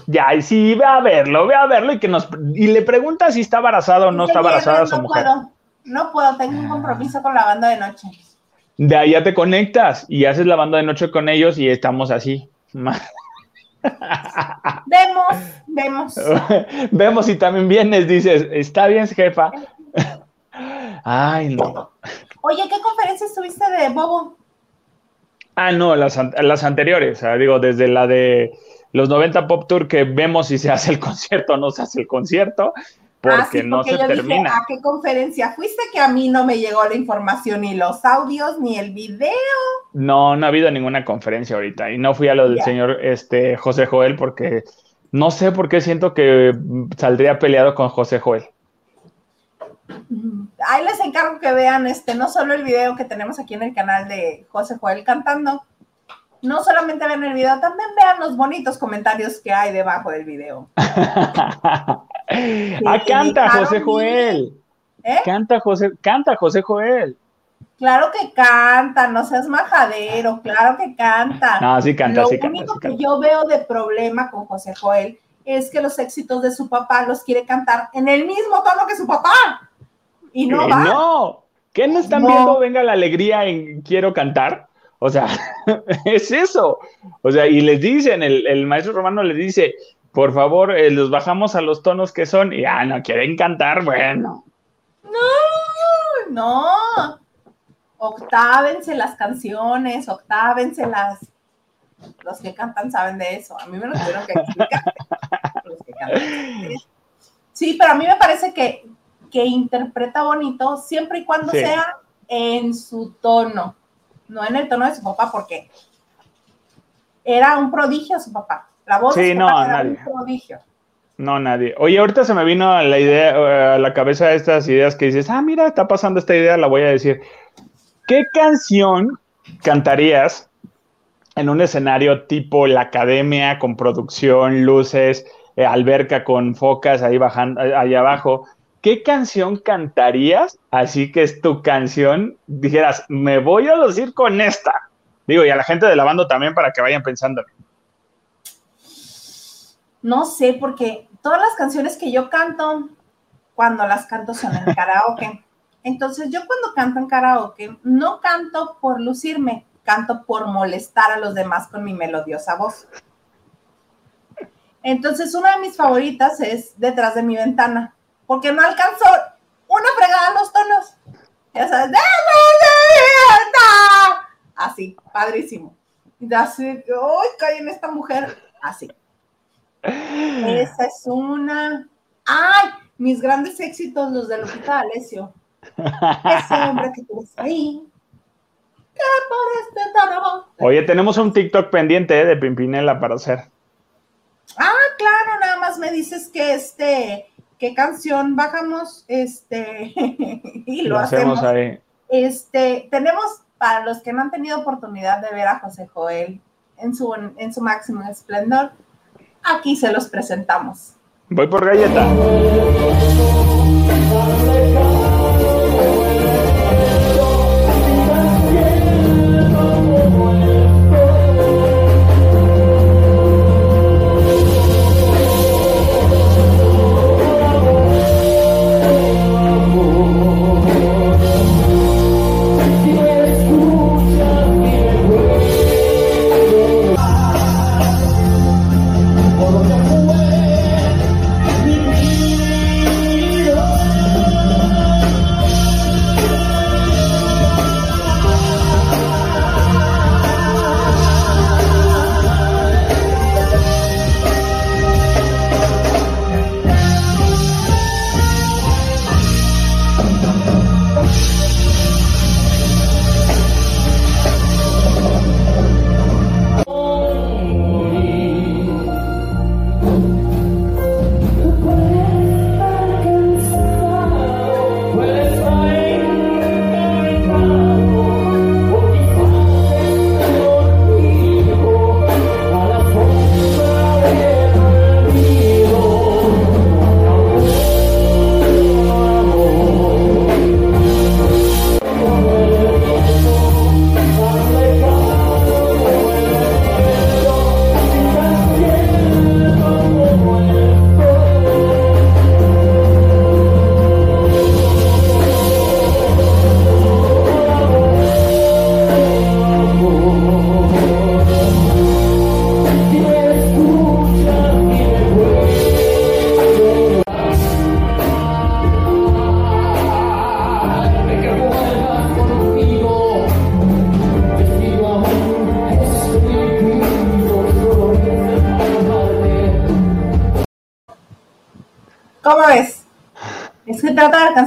Ya, y sí, ve a verlo, ve a verlo y que nos, y le pregunta si está embarazada o no está embarazada su mujer. No puedo, tengo un compromiso con la banda de noche. De ahí ya te conectas y haces la banda de noche con ellos y estamos así. Vemos, vemos. vemos y también vienes, dices, está bien, jefa. Ay, no. Oye, ¿qué conferencia estuviste de Bobo? Ah, no, las, las anteriores, o sea, digo, desde la de los 90 Pop Tour que vemos si se hace el concierto o no se hace el concierto, Ah, porque no se termina. ¿A qué conferencia fuiste? Que a mí no me llegó la información, ni los audios, ni el video. No, no ha habido ninguna conferencia ahorita. Y no fui a lo del señor este, José Joel porque no sé por qué siento que saldría peleado con José Joel. Ahí les encargo que vean este, no solo el video que tenemos aquí en el canal de José Joel cantando, no solamente vean el video, también vean los bonitos comentarios que hay debajo del video. ah, canta José Joel. ¿Eh? Canta José, canta José Joel. Claro que canta, no seas majadero, claro que canta. No, sí canta, Lo sí canta. Lo único que yo veo de problema con José Joel es que los éxitos de su papá los quiere cantar en el mismo tono que su papá. Y no va. No, ¿qué no están viendo? Venga la alegría en Quiero cantar. O sea, es eso. O sea, y les dicen, el, el maestro romano les dice, por favor, eh, los bajamos a los tonos que son y, ah, no quieren cantar, bueno. No, no. Octávense las canciones, octávense las. Los que cantan saben de eso. A mí me lo tuvieron que explicar. los que cantan. Sí, pero a mí me parece que, que interpreta bonito siempre y cuando sea en su tono, no en el tono de su papá, porque era un prodigio su papá. La voz sí, no, nadie. No, nadie. Oye, ahorita se me vino a la idea, a la cabeza estas ideas que dices, ah, mira, está pasando esta idea, la voy a decir. ¿Qué canción cantarías en un escenario tipo la academia con producción, luces, eh, alberca con focas ahí bajando, ahí abajo? ¿Qué canción cantarías? Así que es tu canción, dijeras, me voy a lucir con esta. Digo, y a la gente de la banda también para que vayan pensando. No sé, porque todas las canciones que yo canto, cuando las canto son en karaoke. Entonces yo cuando canto en karaoke, no canto por lucirme, canto por molestar a los demás con mi melodiosa voz. Entonces una de mis favoritas es Detrás de mi ventana, porque no alcanzo una fregada los tonos. Ya sabes, así, padrísimo. Y así, ¡ay, cae en esta mujer! Así. Esa es una. ¡Ay! Mis grandes éxitos, los de Lupita Alessio. Ese hombre que tú ahí. Oye, tenemos un TikTok pendiente ¿eh? de Pimpinela para hacer. Ah, claro, nada más me dices que este, qué canción bajamos, este, y lo, hacemos. ahí. Este, tenemos, para los que no han tenido oportunidad de ver a José Joel en su, en su máximo esplendor, aquí se los presentamos. Voy por galleta.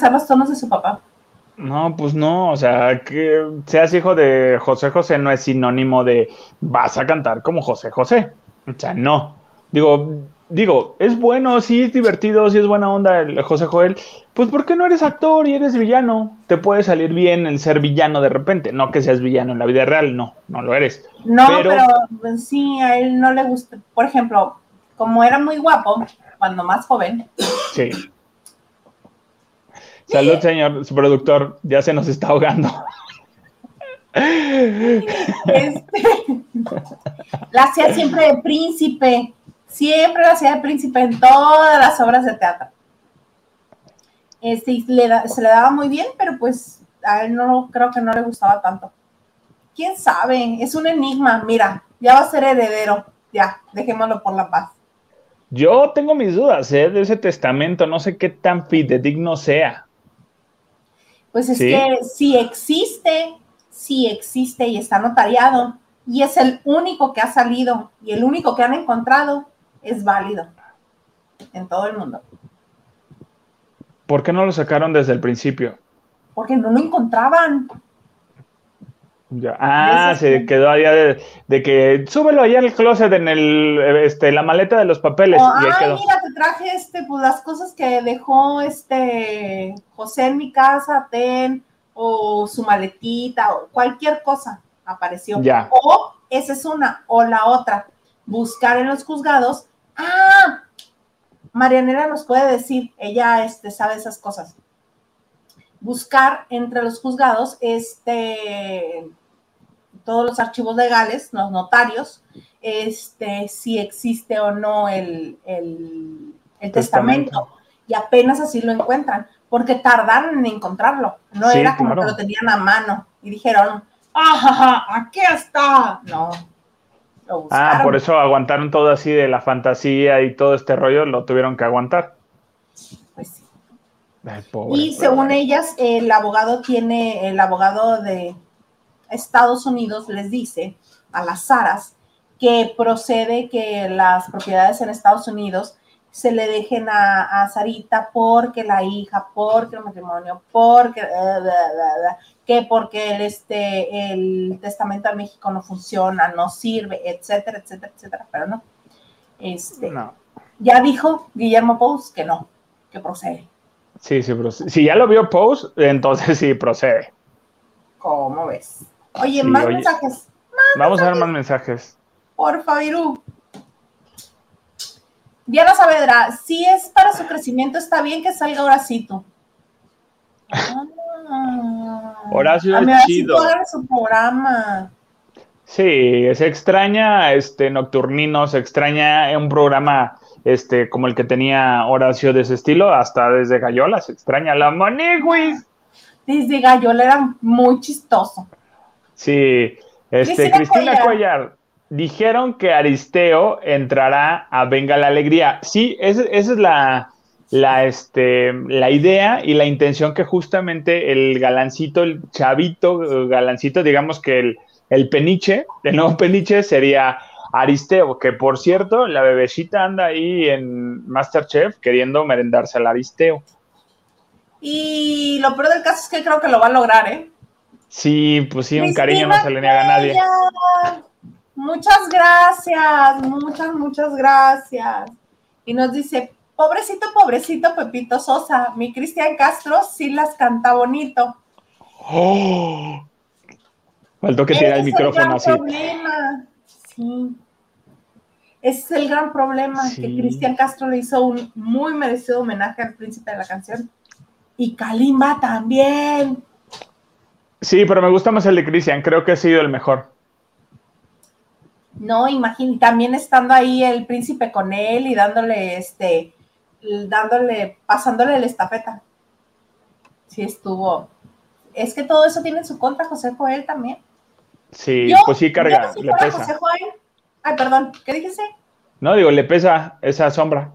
Alcanzar los tonos de su papá. No, pues no, o sea, que seas hijo de José José no es sinónimo de vas a cantar como José José. O sea, no. Digo, digo, es bueno, sí es divertido, sí es buena onda el José Joel. Pues ¿por qué no eres actor y eres villano? Te puede salir bien el ser villano de repente, no que seas villano en la vida real, no, no lo eres. No, pero, pero sí, a él no le gusta, por ejemplo, como era muy guapo cuando más joven. Sí Salud, señor su productor, ya se nos está ahogando. Este, la hacía siempre de príncipe, siempre la hacía de príncipe en todas las obras de teatro. Este, se le daba muy bien, pero pues a él no creo que no le gustaba tanto. ¿Quién sabe? Es un enigma, mira, ya va a ser heredero, ya, dejémoslo por la paz. Yo tengo mis dudas ¿eh? de ese testamento, no sé qué tan fidedigno sea. Pues es que si existe, si existe y está notariado, y es el único que ha salido y el único que han encontrado, es válido en todo el mundo. ¿Por qué no lo sacaron desde el principio? Porque no lo encontraban. Ah, se quedó allá de, que súbelo allá en el closet, en el, este, la maleta de los papeles. ay, mira, te traje este, pues las cosas que dejó este José en mi casa, ten, o su maletita, o cualquier cosa apareció. Ya. O esa es una, o la otra, buscar en los juzgados. Ah, Marianela nos puede decir, ella este, sabe esas cosas buscar entre los juzgados este, todos los archivos legales, los notarios, este, si existe o no el, testamento. Y apenas así lo encuentran, porque tardaron en encontrarlo. No era como que lo tenían a mano y dijeron, ¡ah, aquí está! No. ah, por eso aguantaron todo así de la fantasía y todo este rollo, lo tuvieron que aguantar y según ellas, el abogado tiene, el abogado de, Estados Unidos les dice a las Saras que procede que las propiedades en Estados Unidos se le dejen a, Sarita porque la hija, porque el matrimonio, porque que porque el, este, el testamento de México no funciona, no sirve, etcétera, etcétera, etcétera, pero no. Este, Ya dijo Guillermo Pous que no, que procede. Sí, sí, procede. Si ya lo vio Pous, entonces sí procede. ¿Cómo ves? Oye, más mensajes. Vamos a ver más mensajes. Por favor. Diana Saavedra, si es para su crecimiento, está bien que salga Horacito. Ah, Horacio es chido. su programa. Sí, se extraña este Nocturnino, se extraña un programa este como el que tenía Horacio de ese estilo, hasta desde Gallola se extraña la Moniguis. Desde Gallola era muy chistoso. Sí, este Cristina, Cuellar. Dijeron que Aristeo entrará a Venga la Alegría. Sí, esa, es la, la, este, la idea y la intención que justamente el galancito, el chavito galancito, digamos que el, el peniche, el nuevo peniche sería Aristeo, que por cierto, la bebecita anda ahí en Masterchef queriendo merendarse al Aristeo. Y lo peor del caso es que creo que lo va a lograr, ¿eh? Sí, pues sí, un cariño no se le niega a nadie. Muchas gracias, muchas, muchas gracias. Y nos dice, pobrecito, pobrecito Pepito Sosa, mi Cristian Castro sí las canta bonito. Oh. Faltó que tiene el micrófono así. Problema. Sí. Ese es el gran problema, que Cristian Castro le hizo un muy merecido homenaje al príncipe de la canción. Y Kalimba también. Sí, pero me gusta más el de Cristian, creo que ha sido el mejor. No, imagínate, también estando ahí el príncipe con él y dándole este, dándole, pasándole la estafeta. Sí estuvo. Es que todo eso tiene en su contra José Joel también. Sí, pues sí carga, le pesa. José Joel, ay, perdón, ¿qué dijiste? No, digo, le pesa esa sombra.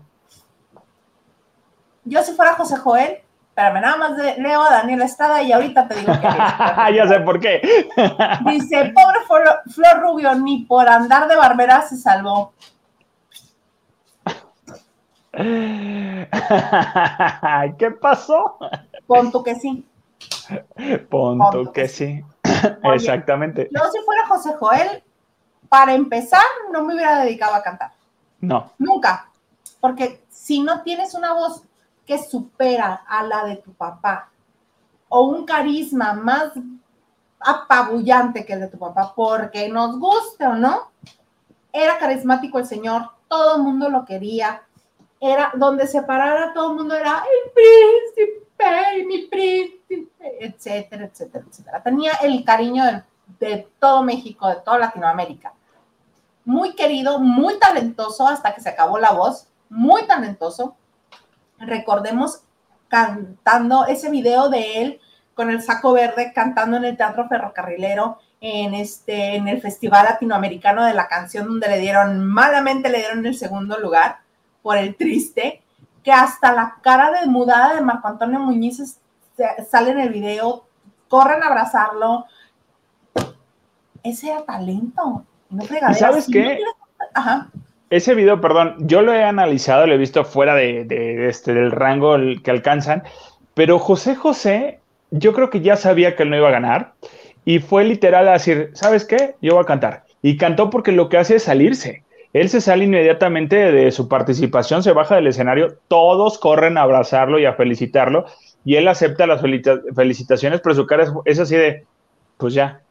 Yo si fuera José Joel, espérame, nada más leo a Daniel Estrada y ahorita te digo que. ya sé por qué. Dice, pobre Flor, Rubio, ni por andar de barbera se salvó. ¿Qué pasó? Ponto que sí. Ponto, que, sí. Exactamente. Yo si fuera José Joel, para empezar, no me hubiera dedicado a cantar. No. Nunca. Porque si no tienes una voz que supera a la de tu papá o un carisma más apabullante que el de tu papá, porque nos guste o no, era carismático el señor, todo el mundo lo quería, era donde se parara todo el mundo era el príncipe, mi príncipe, etcétera, etcétera, etcétera. Tenía el cariño de, de todo México, de toda Latinoamérica. Muy querido, muy talentoso hasta que se acabó la voz, muy talentoso. Recordemos cantando ese video de él con el saco verde cantando en el Teatro Ferrocarrilero en este en el Festival Latinoamericano de la Canción donde le dieron malamente le dieron el segundo lugar por el triste que hasta la cara de mudada de Marco Antonio Muñiz sale en el video corren a abrazarlo. Ese era talento no ¿Sabes qué? Ajá ese video, perdón, yo lo he analizado, lo he visto fuera de, este, del rango que alcanzan, pero José José, yo creo que ya sabía que él no iba a ganar y fue literal a decir, ¿sabes qué? Yo voy a cantar. Y cantó porque lo que hace es salirse. Él se sale inmediatamente de su participación, se baja del escenario, todos corren a abrazarlo y a felicitarlo, y él acepta las felicitaciones, pero su cara es, es así de, pues ya.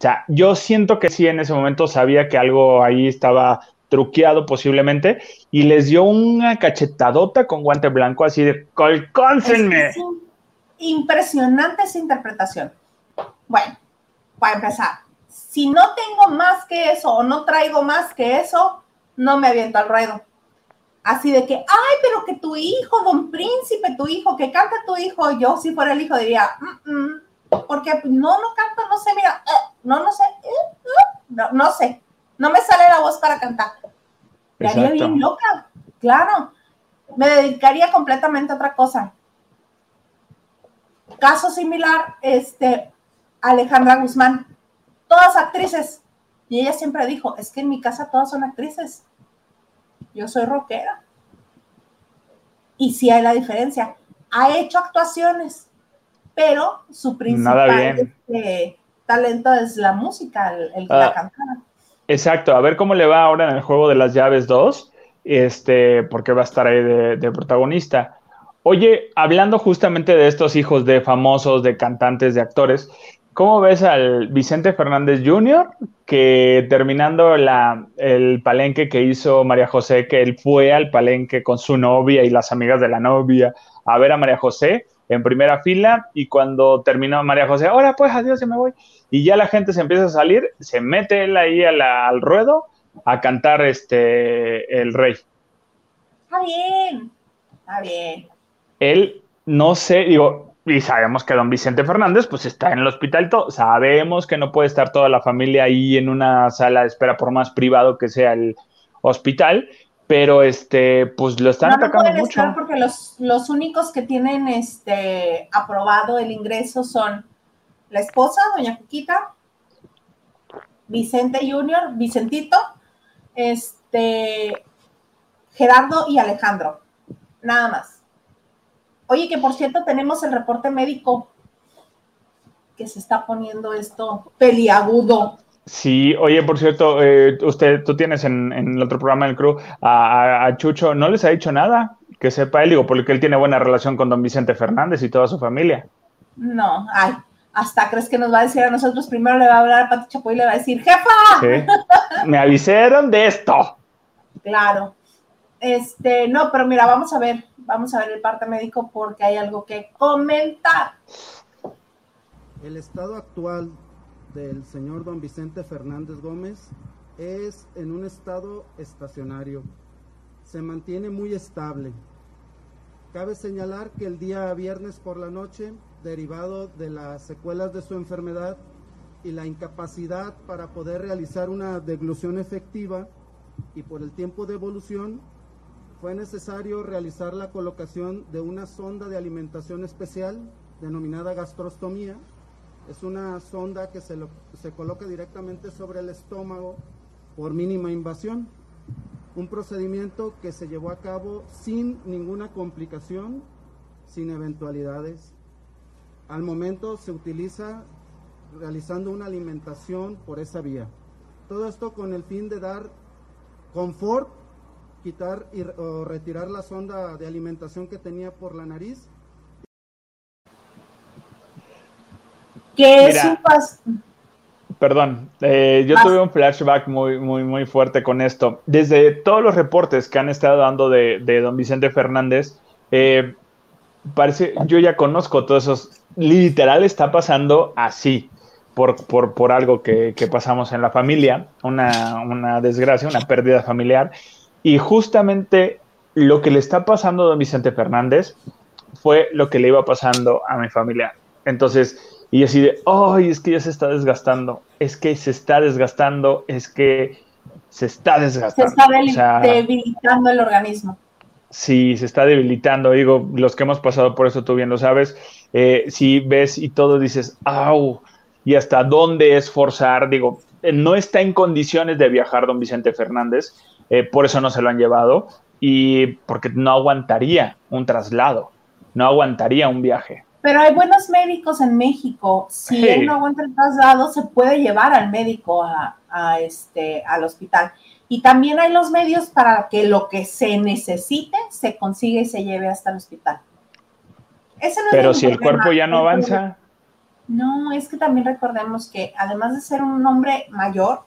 O sea, yo siento que sí en ese momento sabía que algo ahí estaba truqueado posiblemente, y les dio una cachetadota con guante blanco, así de colcónsenme. impresionante esa interpretación. Bueno, para empezar, si no tengo más que eso o no traigo más que eso, no me aviento al ruedo. Así de que, ay, pero que tu hijo, don príncipe, tu hijo, que canta tu hijo, yo si fuera el hijo diría, porque no, no canto, no sé, mira, eh, no, no sé, eh, no, no sé, no me sale la voz para cantar. Me haría bien loca, claro. Me dedicaría completamente a otra cosa. Caso similar, este, Alejandra Guzmán. todas actrices. Y ella siempre dijo, es que en mi casa todas son actrices. Yo soy rockera. Y sí hay la diferencia. Ha hecho actuaciones, pero su principal este, talento es la música, el, la ah, cantar. Exacto, a ver cómo le va ahora en el juego de las llaves 2, este, porque va a estar ahí de protagonista. Oye, hablando justamente de estos hijos de famosos, de cantantes, de actores, ¿cómo ves al Vicente Fernández Jr., que terminando la, el palenque que hizo María José, que él fue al palenque con su novia y las amigas de la novia a ver a María José en primera fila y cuando terminó María José, ahora pues adiós, ya me voy. Y ya la gente se empieza a salir, se mete él ahí al ruedo a cantar este el rey. Está bien, está bien él, no sé, digo, y sabemos que don Vicente Fernández pues está en el hospital, todo, sabemos que no puede estar toda la familia ahí en una sala de espera por más privado que sea el hospital, pero este, pues lo están atacando mucho. porque los, los únicos que tienen este aprobado el ingreso son la esposa, doña Cuquita, Vicente Junior, Vicentito, este, Gerardo y Alejandro, nada más. Oye, que por cierto tenemos el reporte médico que se está poniendo esto peliagudo. Sí, oye, por cierto, eh, usted, tú tienes en, el otro programa del crew a, Chucho, ¿no les ha dicho nada? Que sepa él, digo, porque él tiene buena relación con don Vicente Fernández y toda su familia. No, ay, hasta crees que nos va a decir a nosotros, primero le va a hablar a Pati Chapoy y le va a decir, jefa. Sí. Me avisaron de esto. Claro. Este, no, pero mira, vamos a ver, vamos a ver el parte médico porque hay algo que comentar. El estado actual del señor don Vicente Fernández Gómez es en un estado estacionario. Se mantiene muy estable. Cabe señalar que el día viernes por la noche, derivado de las secuelas de su enfermedad y la incapacidad para poder realizar una deglución efectiva y por el tiempo de evolución, fue necesario realizar la colocación de una sonda de alimentación especial denominada gastrostomía. Es una sonda que se, se coloca directamente sobre el estómago por mínima invasión. Un procedimiento que se llevó a cabo sin ninguna complicación, sin eventualidades. Al momento se utiliza realizando una alimentación por esa vía. Todo esto con el fin de dar confort quitar y, o retirar la sonda de alimentación que tenía por la nariz. ¿Qué es un Perdón, eh, yo tuve un flashback muy, muy, muy fuerte con esto. Desde todos los reportes que han estado dando de, don Vicente Fernández, eh, parece, yo ya conozco todos esos, literal está pasando así, por, por, por algo que, que, pasamos en la familia, una, una desgracia, una pérdida familiar, y justamente lo que le está pasando a don Vicente Fernández fue lo que le iba pasando a mi familia. Entonces, y así de, ay, es que ya se está desgastando, es que se está desgastando, es que se está desgastando. Se está debilitando el organismo. Sí, se está debilitando. Digo, los que hemos pasado por eso, tú bien lo sabes. Eh, si ves y todo dices, au, y hasta dónde es forzar. Digo, eh, no está en condiciones de viajar don Vicente Fernández eh, por eso no se lo han llevado y porque no aguantaría un traslado, no aguantaría un viaje. Pero hay buenos médicos en México. Si él no aguanta el traslado, se puede llevar al médico a, este, al hospital. Y también hay los medios para que lo que se necesite se consiga y se lleve hasta el hospital. Pero si el cuerpo ya no avanza. No, es que también recordemos que además de ser un hombre mayor,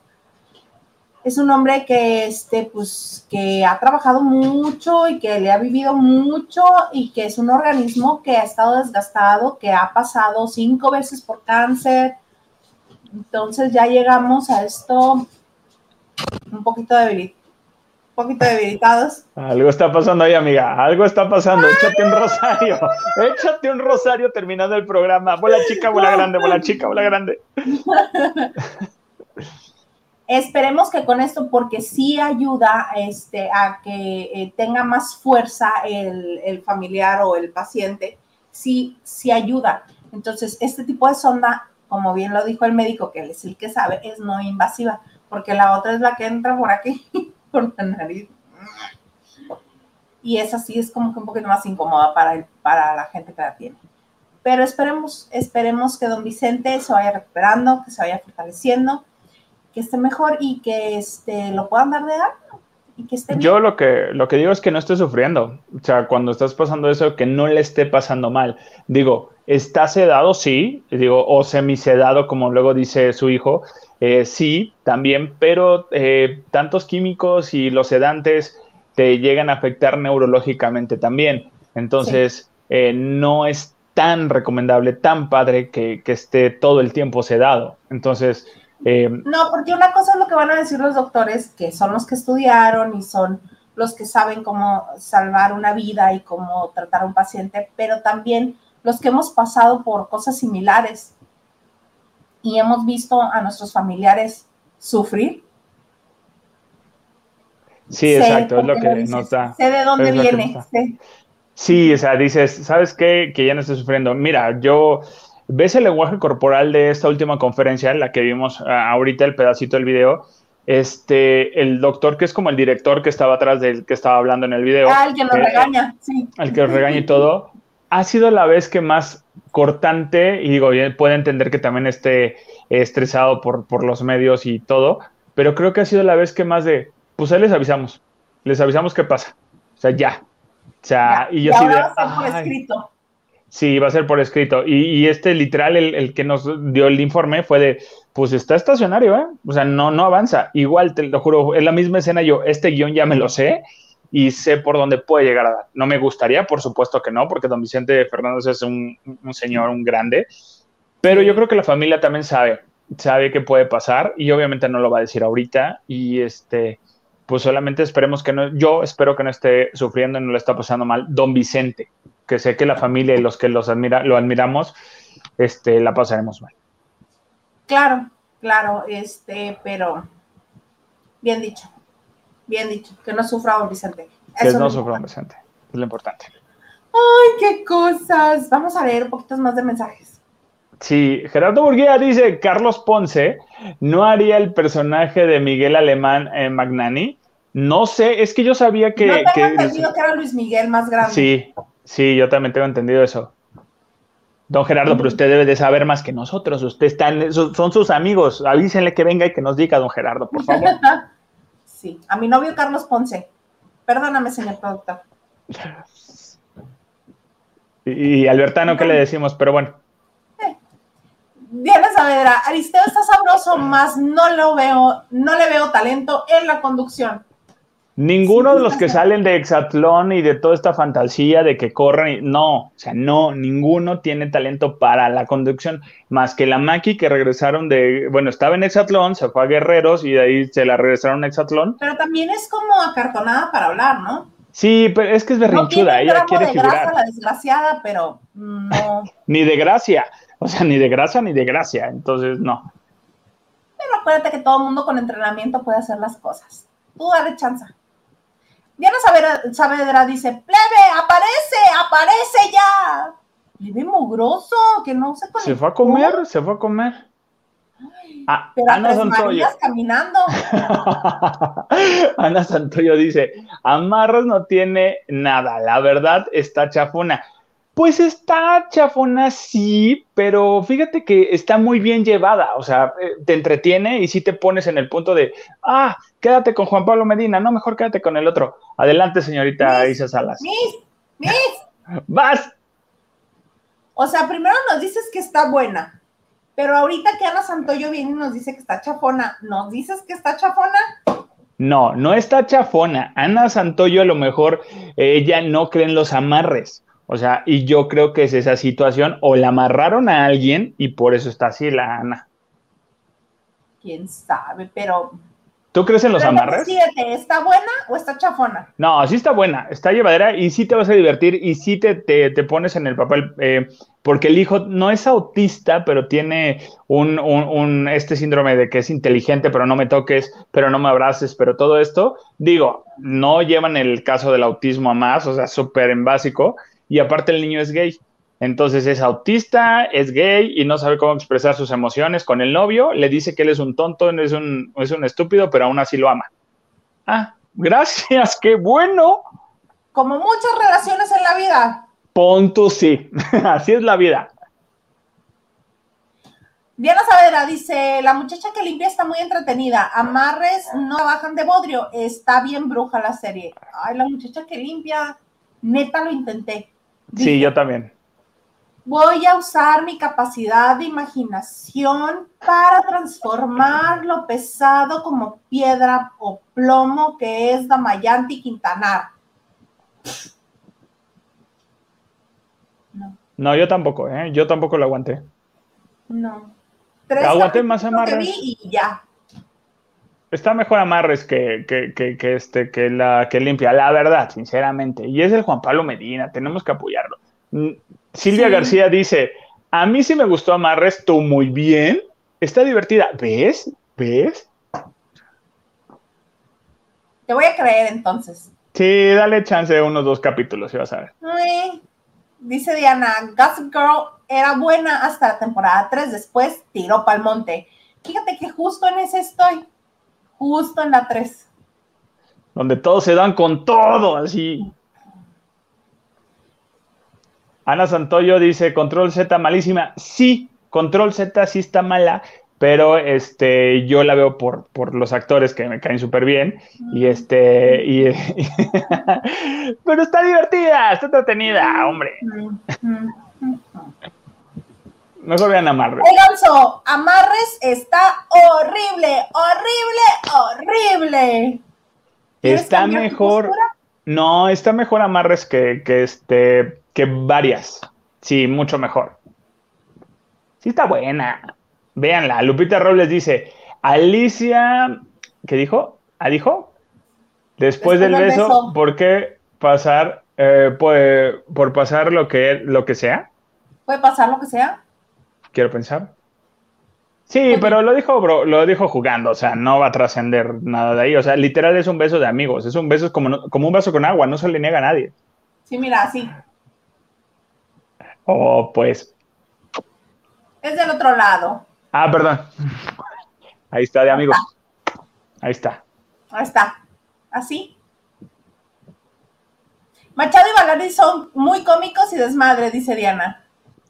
es un hombre que, este, pues, que ha trabajado mucho y que le ha vivido mucho y que es un organismo que ha estado desgastado, que ha pasado cinco veces por cáncer. Entonces ya llegamos a esto un poquito debilitados. Un poquito debilitados. Algo está pasando ahí, amiga. Algo está pasando. Échate un rosario. Échate un rosario terminando el programa. Bola chica, bola grande, bola chica, bola grande. Esperemos que con esto, porque sí ayuda este, a que eh, tenga más fuerza el, familiar o el paciente, sí, sí ayuda. Entonces, este tipo de sonda como bien lo dijo el médico, que es el que sabe, es no invasiva, porque la otra es la que entra por aquí, por la nariz. Y esa sí es como que un poquito más incómoda para, el, para la gente que la tiene. Pero esperemos, esperemos que don Vicente se vaya recuperando, que se vaya fortaleciendo, que esté mejor y que este, lo puedan dar de alta yo lo que, lo que digo es que no esté sufriendo. O sea, cuando estás pasando eso, que no le esté pasando mal. Digo, está sedado, sí, digo, o semisedado, como luego dice su hijo, eh, sí, también, pero eh, tantos químicos y los sedantes te llegan a afectar neurológicamente también. Entonces, eh, no es tan recomendable, tan padre que, que esté todo el tiempo sedado. Entonces, eh, no, porque una cosa es lo que van a decir los doctores, que son los que estudiaron y son los que saben cómo salvar una vida y cómo tratar a un paciente, pero también los que hemos pasado por cosas similares y hemos visto a nuestros familiares sufrir. Sí, exacto, es lo que nos da. Sé de dónde viene. Sí, o sea, dices, ¿sabes qué? Que ya no estoy sufriendo. Mira, yo ves el lenguaje corporal de esta última conferencia, en la que vimos ah, ahorita el pedacito del video, este, el doctor que es como el director que estaba atrás del que estaba hablando en el video. Ah, el que nos regaña, sí. El que nos regaña y todo. Ha sido la vez que más cortante, y digo, puede entender que también esté estresado por, por los medios y todo, pero creo que ha sido la vez que más de, pues ahí les avisamos, les avisamos qué pasa. O sea, ya. O sea, y yo sí de. escrito. Sí, va a ser por escrito. Y, este literal, el, que nos dio el informe fue de, pues está estacionario, ¿eh? O sea, no, no avanza. Igual, te lo juro, es la misma escena yo, este guion ya me lo sé y sé por dónde puede llegar a dar. No me gustaría, por supuesto que no, porque don Vicente Fernández es un, un señor, un grande, pero yo creo que la familia también sabe, sabe qué puede pasar y obviamente no lo va a decir ahorita y este, pues solamente esperemos que no, yo espero que no esté sufriendo y no le está pasando mal don Vicente, que sé que la familia y los que los admira, lo admiramos, este, la pasaremos mal. Claro, claro, este, pero bien dicho, bien dicho, que no sufra don Vicente. que no sufra don Vicente, es lo importante. Ay, qué cosas. Vamos a leer un poquito más de mensajes. Sí, Gerardo Burguía dice, Carlos Ponce no haría el personaje de Miguel Alemán en Magnani. No sé, es que yo sabía que... No tengo que, entendido que era Luis Miguel más grande. Sí, Sí, yo también tengo entendido eso. Don Gerardo, pero usted debe de saber más que nosotros. Usted está son sus amigos. Avísenle que venga y que nos diga, don Gerardo, por favor. sí, a mi novio Carlos Ponce. Perdóname, señor productor. Y, Albertano, ¿qué le decimos? Pero bueno. Diana Saavedra, Aristeo está sabroso, más no lo veo, no le veo talento en la conducción. Ninguno de los que salen de Exatlón y de toda esta fantasía de que corren, no, o sea, no, ninguno tiene talento para la conducción, más que la Maki que regresaron de, bueno, estaba en Exatlón, se fue a Guerreros y de ahí se la regresaron a Exatlón. Pero también es como acartonada para hablar, ¿no? Sí, pero es que es berrinchuda, ella quiere de figurar. la desgraciada, pero no. ni de gracia, o sea, ni de grasa ni de gracia, entonces no. Pero acuérdate que todo mundo con entrenamiento puede hacer las cosas. Tú dale chance. Diana Saavedra dice, plebe, aparece, aparece ya. Plebe mugroso, que no se Se fue a comer, se fue a comer. Ah, pero Ana Santoyo. caminando. Ana Santoyo dice, Amarras no tiene nada, la verdad está chafona. Pues está chafona, sí, pero fíjate que está muy bien llevada, o sea, eh, te entretiene y sí te pones en el punto de, ah, quédate con Juan Pablo Medina, no, mejor quédate con el otro. Adelante, señorita Isa Salas. Miss, Miss. Vas. O sea, primero nos dices que está buena, pero ahorita que Ana Santoyo viene y nos dice que está chafona, ¿nos dices que está chafona? No, no está chafona. Ana Santoyo a lo mejor ella no cree en los amarres. O sea, y yo creo que es esa situación, o la amarraron a alguien y por eso está así la Ana. Quién sabe, pero. ¿Tú crees en los amarres? ¿Está buena o está chafona? No, sí está buena, está llevadera y sí te vas a divertir y sí te, te, pones en el papel, eh, porque el hijo no es autista, pero tiene un, un, un, este síndrome de que es inteligente, pero no me toques, pero no me abraces, pero todo esto, digo, no llevan el caso del autismo a más, o sea, súper en básico, y aparte el niño es gay. Entonces es autista, es gay y no sabe cómo expresar sus emociones con el novio. Le dice que él es un tonto, es un, es un estúpido, pero aún así lo ama. Ah, gracias, qué bueno. Como muchas relaciones en la vida. Punto sí, así es la vida. Diana Saavedra dice, la muchacha que limpia está muy entretenida, amarres no bajan de bodrio, está bien bruja la serie. Ay, la muchacha que limpia, neta lo intenté. Sí, yo también. Voy a usar mi capacidad de imaginación para transformar lo pesado como piedra o plomo que es Damayanti Quintanar. No. No, yo tampoco, ¿eh? Yo tampoco lo aguanté. No. Aguanté más amarres. y ya. Está mejor amarres que, que, este, que la que limpia, la verdad, sinceramente. Y es el Juan Pablo Medina, tenemos que apoyarlo. Mm, Silvia García dice, a mí sí me gustó amarres, tú muy bien, está divertida. ¿Ves? ¿Ves? Te voy a creer entonces. Sí, dale chance de unos dos capítulos y vas a ver. Dice Diana, Gossip Girl era buena hasta la temporada 3, después tiró pa'l monte. Fíjate que justo en ese estoy, justo en la 3. Donde todos se dan con todo, así. Ana Santoyo dice, Control Z malísima. Sí, Control Z sí está mala, pero este, yo la veo por, por los actores que me caen súper bien. Y este, y, pero está divertida, está entretenida, hombre. Mejor vean Amarres. Alonso, Amarres está horrible, horrible, horrible. Está mejor. No, está mejor Amarres que, que, este, que varias. Sí, mucho mejor. Sí está buena. Véanla. Lupita Robles dice, Alicia, ¿qué dijo? ¿Ah, dijo? Después, del, beso, ¿por qué pasar, eh, por, pasar lo que, lo que sea? ¿Puede pasar lo que sea? Quiero pensar. Sí, pero lo dijo, bro, lo dijo jugando, o sea, no va a trascender nada de ahí. O sea, literal es un beso de amigos, es un beso como, como un vaso con agua, no se le niega a nadie. Sí, mira, así. Oh, pues. Es del otro lado. Ah, perdón. Ahí está, de amigos. Ahí está. Ahí está. Así. Machado y Valeri son muy cómicos y desmadre, dice Diana.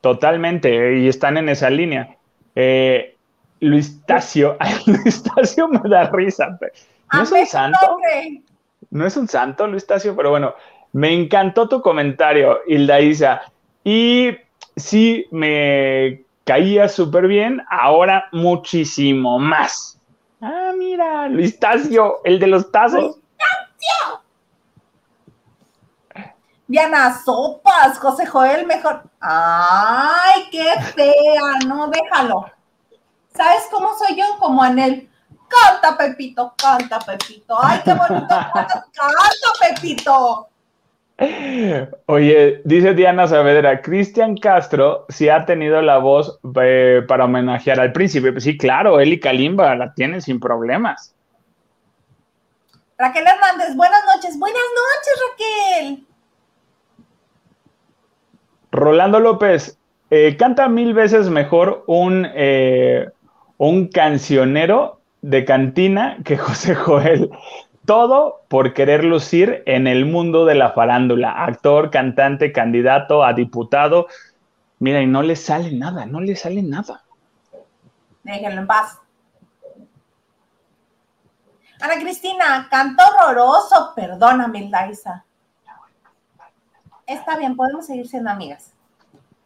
Totalmente, y están en esa línea. Eh, Luis Tacio, Luis Tacio me da risa. ¿No es un santo? No es un santo, Luis Tacio, pero bueno, me encantó tu comentario, Hilda Isa. Y sí, me caía súper bien, ahora muchísimo más. Ah, mira, Luis Tacio, el de los tazos. Diana Sopas, José Joel, mejor. Ay, qué fea, no, déjalo. ¿Sabes cómo soy yo? Como Anel. Canta, Pepito, canta, Pepito. Ay, qué bonito. canta, Pepito. Oye, dice Diana Saavedra, Cristian Castro sí ha tenido la voz eh, para homenajear al príncipe. Pues sí, claro, él y Kalimba la tienen sin problemas. Raquel Hernández, buenas noches. Buenas noches, Raquel. Rolando López, eh, canta mil veces mejor un, eh, un cancionero de cantina que José Joel. Todo por querer lucir en el mundo de la farándula. Actor, cantante, candidato a diputado. Mira, y no le sale nada, no le sale nada. Déjenlo en paz. Ana Cristina, canto horroroso. Perdóname, Laisa. Está bien, podemos seguir siendo amigas.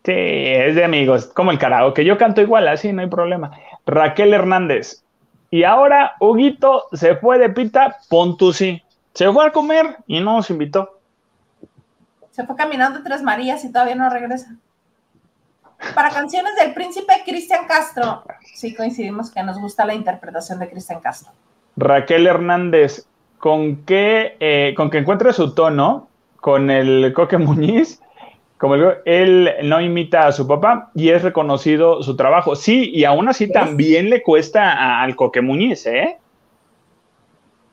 Sí, es de amigos, como el que Yo canto igual, así no hay problema. Raquel Hernández, y ahora Huguito se fue de pita, Pontusi. Se fue a comer y no nos invitó. Se fue caminando Tres Marías y todavía no regresa. Para canciones del príncipe Cristian Castro. Sí, coincidimos que nos gusta la interpretación de Cristian Castro. Raquel Hernández, ¿con qué, eh, con que encuentre su tono con el Coque Muñiz? Como él no imita a su papá y es reconocido su trabajo. Sí, y aún así también le cuesta al Coque Muñiz, ¿eh?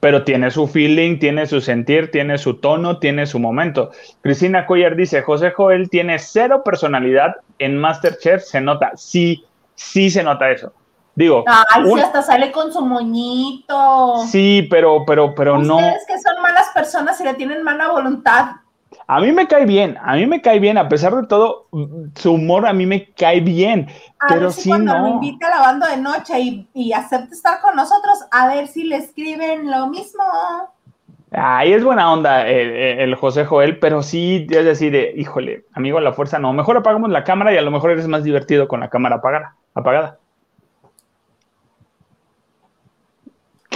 pero tiene su feeling, tiene su sentir, tiene su tono, tiene su momento. Cristina Cuellar dice, José Joel tiene cero personalidad en Masterchef, se nota, sí, sí se nota eso. Digo, Ay, sí, hasta sale con su moñito. Sí, pero, pero, pero no. Ustedes que son malas personas y le tienen mala voluntad. A mí me cae bien, a mí me cae bien, a pesar de todo, su humor a mí me cae bien. A pero ver si cuando me invita a la banda de noche y, y acepta estar con nosotros, a ver si le escriben lo mismo. Ahí es buena onda el, José Joel, pero sí es decir, híjole, amigo, a la fuerza no. Mejor apagamos la cámara y a lo mejor eres más divertido con la cámara apagada. apagada.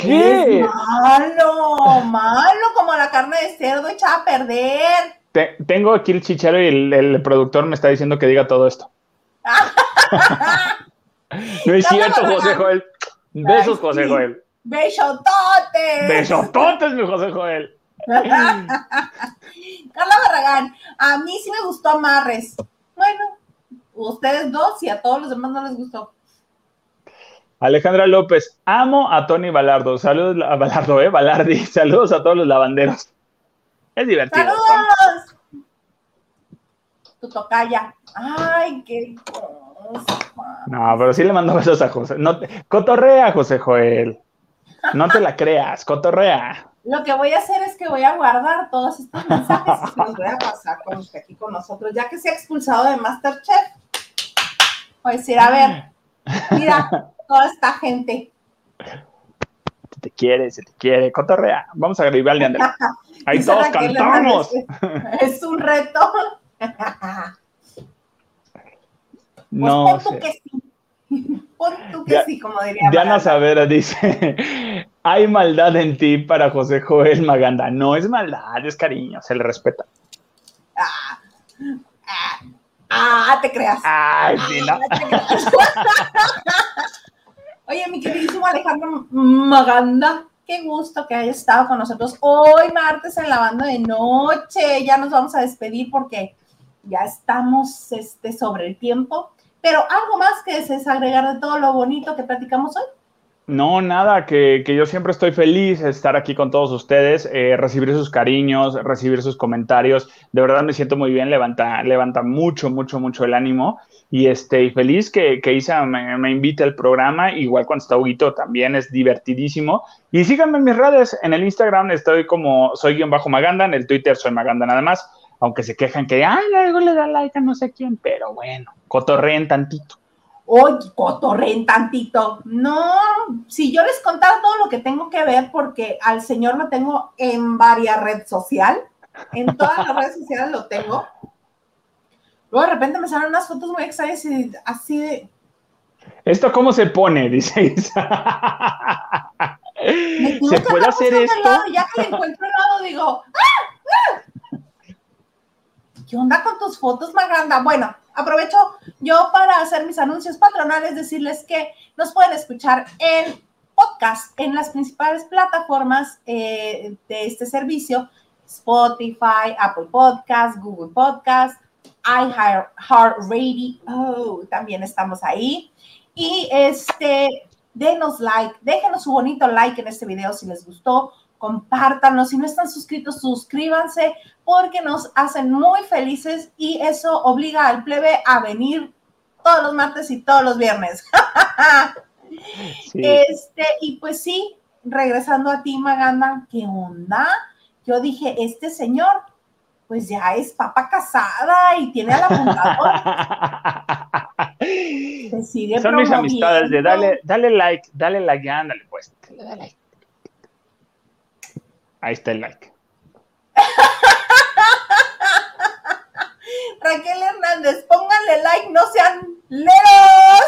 ¿Qué? malo, malo como la carne de cerdo echada a perder tengo aquí el chicharo y el, productor me está diciendo que diga todo esto. no es cierto, José Joel. Besos, José Joel. Besototes. Besototes, mi José Joel. Carla Barragán, a mí sí me gustó Amarres. Bueno, ustedes dos y a todos los demás no les gustó. Alejandra López, amo a Tony Balardo. Saludos a Balardo, eh, Balardi. Saludos a todos los lavanderos. Es divertido. ¡Saludos! Tu tocaya. Ay, qué cosa. No, pero sí le mando besos a José. No Cotorrea, José Joel. No te la creas, cotorrea. Lo que voy a hacer es que voy a guardar todos estos mensajes y los voy a pasar con usted aquí con nosotros, ya que se ha expulsado de Masterchef. Voy a decir, a ver, mira, toda esta gente te quiere, se te quiere, cotorrea. Vamos a gribarle a Ahí todos cantamos. Es un reto. no. Pues pon tú que sí. Pon tú que sí, como diría. Diana Savera dice: Hay maldad en ti para José Joel Maganda. No es maldad, es cariño, se le respeta. Ah, ah, ah te creas. Ay, sí, no. Oye, mi queridísimo Alejandro Maganda, qué gusto que hayas estado con nosotros hoy martes en la banda de noche. Ya nos vamos a despedir porque ya estamos este, sobre el tiempo. Pero algo más que desees agregar de todo lo bonito que platicamos hoy. No, nada, que, yo siempre estoy feliz de estar aquí con todos ustedes, eh, recibir sus cariños, recibir sus comentarios. De verdad me siento muy bien, levanta, levanta mucho, mucho, mucho el ánimo. Y este, feliz que, que Isa me, invite al programa, igual cuando está Huguito también es divertidísimo. Y síganme en mis redes, en el Instagram estoy como soy guion bajo Maganda, en el Twitter soy Maganda nada más, aunque se quejan que, ay, luego le da like a no sé quién, pero bueno, cotorreen tantito. Oye, cotorren tantito. No, si yo les contara todo lo que tengo que ver, porque al señor lo tengo en varias redes sociales, en todas las redes sociales lo tengo. Luego de repente me salen unas fotos muy extrañas y así de. ¿Esto cómo se pone? Dice Isa. ¿Se puede hacer esto? ya que le encuentro el lado, digo, ¡Ah! ¡Ah! ¿qué onda con tus fotos, Maganda? Bueno, aprovecho yo para hacer mis anuncios patronales, decirles que nos pueden escuchar en podcast en las principales plataformas eh, de este servicio, Spotify, Apple Podcast, Google Podcast, iHeartRadio, oh, también estamos ahí. Y este, denos like, déjenos su bonito like en este video si les gustó, compártanlo, si no están suscritos, suscríbanse porque nos hacen muy felices y eso obliga al plebe a venir todos los martes y todos los viernes. Este, y pues sí, regresando a ti, Maganda, ¿qué onda? Yo dije, este señor, pues ya es papa casada y tiene a la fundadora. Son mis amistades de dale, dale like, dale like, ándale pues. Dale like. Ahí está el like. Raquel Hernández, pónganle like, no sean leros.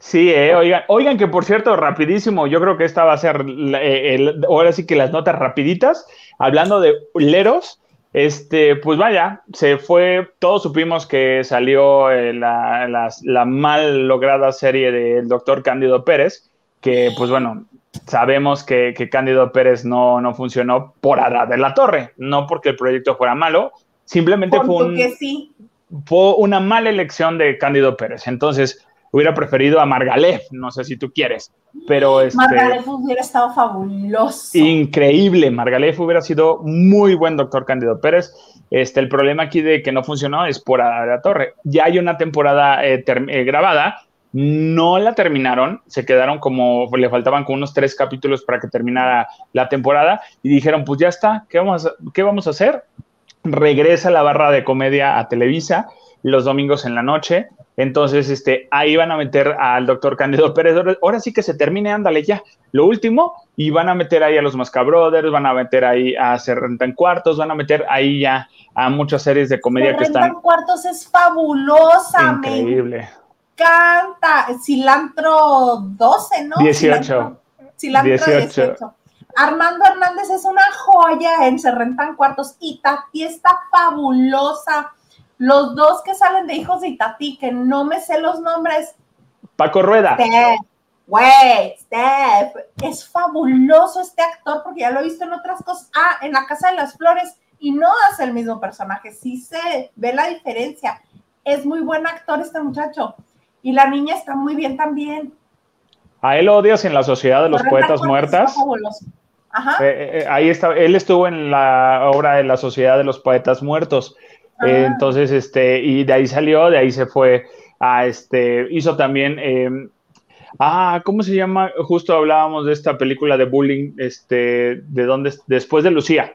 Sí, eh, oigan, oigan que por cierto, rapidísimo, yo creo que esta va a ser, eh, ahora sí que las notas rapiditas, hablando de leros, este, pues vaya, se fue, todos supimos que salió eh, la, la, mal lograda serie del doctor Cándido Pérez, que pues bueno, sabemos que, que Cándido Pérez no, no funcionó por Ada de la Torre, no porque el proyecto fuera malo, simplemente fue, sí. fue una mala elección de Cándido Pérez. Entonces, hubiera preferido a Margalef, no sé si tú quieres, pero este, Margalef hubiera estado fabuloso. Increíble, Margalef hubiera sido muy buen doctor Cándido Pérez. Este, el problema aquí de que no funcionó es por la Torre. Ya hay una temporada eh, eh, grabada, no la terminaron, se quedaron como, le faltaban como unos tres capítulos para que terminara la temporada y dijeron, pues ya está, ¿qué vamos a, qué vamos a hacer? Regresa la barra de comedia a Televisa los domingos en la noche. Entonces, este, ahí van a meter al doctor Cándido Pérez. Ahora sí que se termine, ándale ya. Lo último, y van a meter ahí a los Mascabrothers, van a meter ahí a Serrenta en Cuartos, van a meter ahí ya a muchas series de comedia que están. en Cuartos es fabulosa, Increíble. Canta. Cilantro 12, ¿no? 18. Cilantro, 18. Armando Hernández es una joya en Se Rentan Cuartos y Tati está fabulosa. Los dos que salen de Hijos de Itati, que no me sé los nombres. Paco Rueda. Steph, güey, Steph. Es fabuloso este actor porque ya lo he visto en otras cosas. Ah, en La Casa de las Flores y no hace el mismo personaje. Sí se ve la diferencia. Es muy buen actor este muchacho. Y la niña está muy bien también. A él odias en la Sociedad de los Poetas Muertas. Ajá. Eh, eh, ahí está, él estuvo en la obra de la Sociedad de los Poetas Muertos. Ah. entonces, este, y de ahí salió, de ahí se fue a este, hizo también, em, ah, ¿cómo se llama? Justo hablábamos de esta película de bullying, este, de dónde, después de Lucía.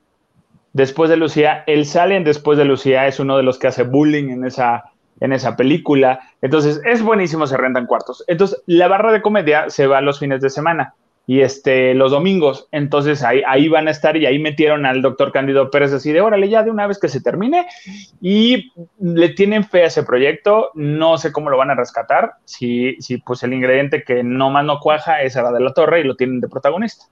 Después de Lucía, él sale en Después de Lucía, es uno de los que hace bullying en esa, en esa película. Entonces, es buenísimo, se rentan cuartos. Entonces, la barra de comedia se va los fines de semana y este, los domingos. Entonces ahí, ahí van a estar y ahí metieron al doctor Cándido Pérez así de, órale, ya de una vez que se termine. Y le tienen fe a ese proyecto. No sé cómo lo van a rescatar. Si, si pues el ingrediente que no más no cuaja es la de la Torre y lo tienen de protagonista.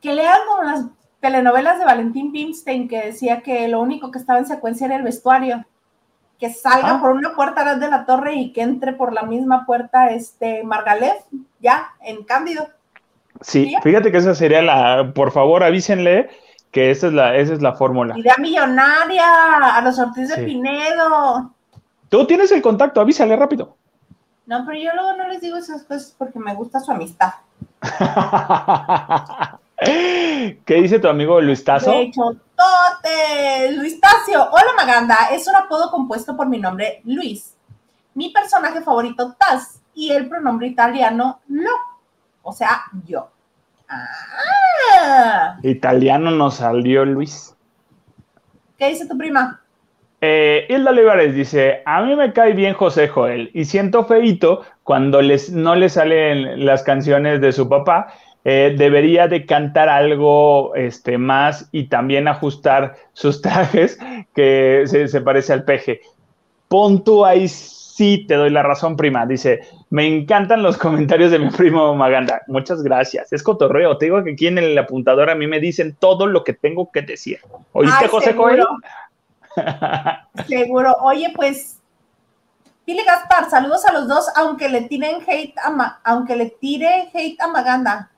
Que lean como las telenovelas de Valentín Pimstein que decía que lo único que estaba en secuencia era el vestuario que salga ah. por una puerta de la torre y que entre por la misma puerta este Margalef, ya, en Cándido. Sí, fíjate que esa sería la, por favor avísenle que esa es la, esa es la fórmula. Idea millonaria, a los Ortiz de Pinedo. Tú tienes el contacto, avísale rápido. No, pero yo luego no les digo esas cosas porque me gusta su amistad. ¿Qué dice tu amigo Luis Tazo? De hecho, Luis Tacio. Hola Maganda, es un apodo compuesto por mi nombre Luis. Mi personaje favorito Taz y el pronombre italiano no. O sea, yo. Ah. Italiano nos salió Luis. ¿Qué dice tu prima? Eh, Hilda Olivares dice, a mí me cae bien José Joel y siento feito cuando les, no le salen las canciones de su papá eh, debería de cantar algo este, más y también ajustar sus trajes que se, parece al peje. Pon tú ahí sí te doy la razón, prima. Dice, me encantan los comentarios de mi primo Maganda. Muchas gracias. Es cotorreo. Te digo que aquí en el apuntador a mí me dicen todo lo que tengo que decir. ¿Oíste, José Coelho? seguro. Oye, pues, dile Gaspar, saludos a los dos, aunque le tiren hate a aunque le tire hate a Maganda.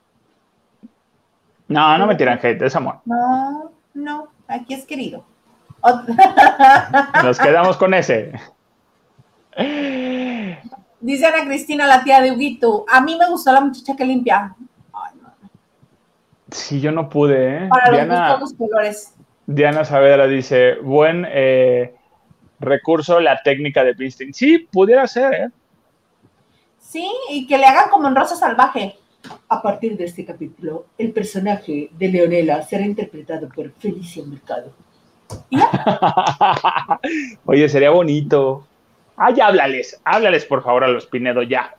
No, no me tiran hate, es amor. No, no, aquí es querido. Nos quedamos con ese. Dice Ana Cristina, la tía de Huguito, a mí me gustó la muchacha que limpia. Ay, no. Sí, yo no pude, ¿eh? Para Diana, los colores. Diana Saavedra dice, buen eh, recurso la técnica de Pisting. Sí, pudiera ser, ¿eh? Sí, y que le hagan como en Rosa Salvaje. A partir de este capítulo, el personaje de Leonela será interpretado por Felicia Mercado. Oye, sería bonito. Ay, háblales, háblales por favor a los Pinedo ya.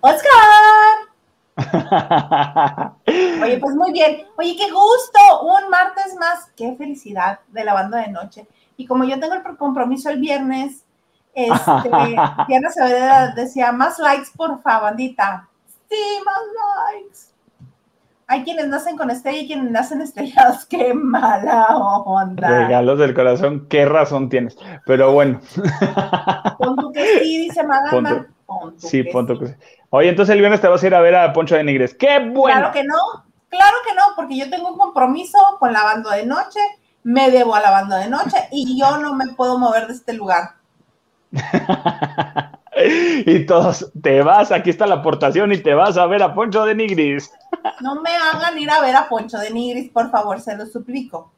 ¡Oscar! Oye, pues muy bien. Oye, qué gusto. Un martes más. Qué felicidad de la banda de noche. Y como yo tengo el compromiso el viernes, este, Diana Saavedra decía, más likes, por favor, bandita. Sí, más likes. Hay quienes nacen con estrella y quienes nacen estrellados. Qué mala onda. Regalos del corazón, qué razón tienes. Pero bueno. Pon que sí, dice Maganda. sí, punto que sí. Oye, entonces el viernes te vas a ir a ver a Poncho de Nigres. ¡Qué bueno! Claro que no, claro que no, porque yo tengo un compromiso con la banda de noche me debo a la banda de noche y yo no me puedo mover de este lugar. y todos, te vas, aquí está la aportación y te vas a ver a Poncho de Nigris. no me hagan ir a ver a Poncho de Nigris, por favor, se lo suplico.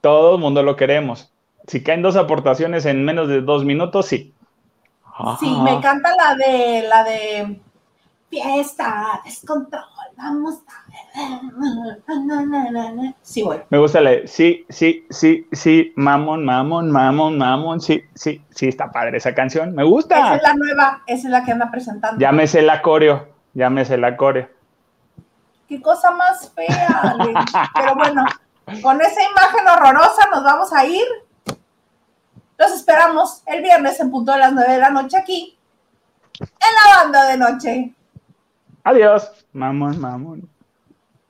Todo el mundo lo queremos. Si caen dos aportaciones en menos de dos minutos, sí. Sí, me encanta la de la de fiesta, descontrol, vamos a Sí, voy. Me gusta la sí, sí, sí, sí, mamón, mamón, mamón, mamón, sí, sí, sí, está padre esa canción, me gusta. Esa es la nueva, esa es la que anda presentando. Llámese la coreo, llámese la coreo. Qué cosa más fea, pero bueno, con esa imagen horrorosa nos vamos a ir. Los esperamos el viernes en punto de las 9 de la noche aquí, en la banda de noche. Adiós, mamón, mamón.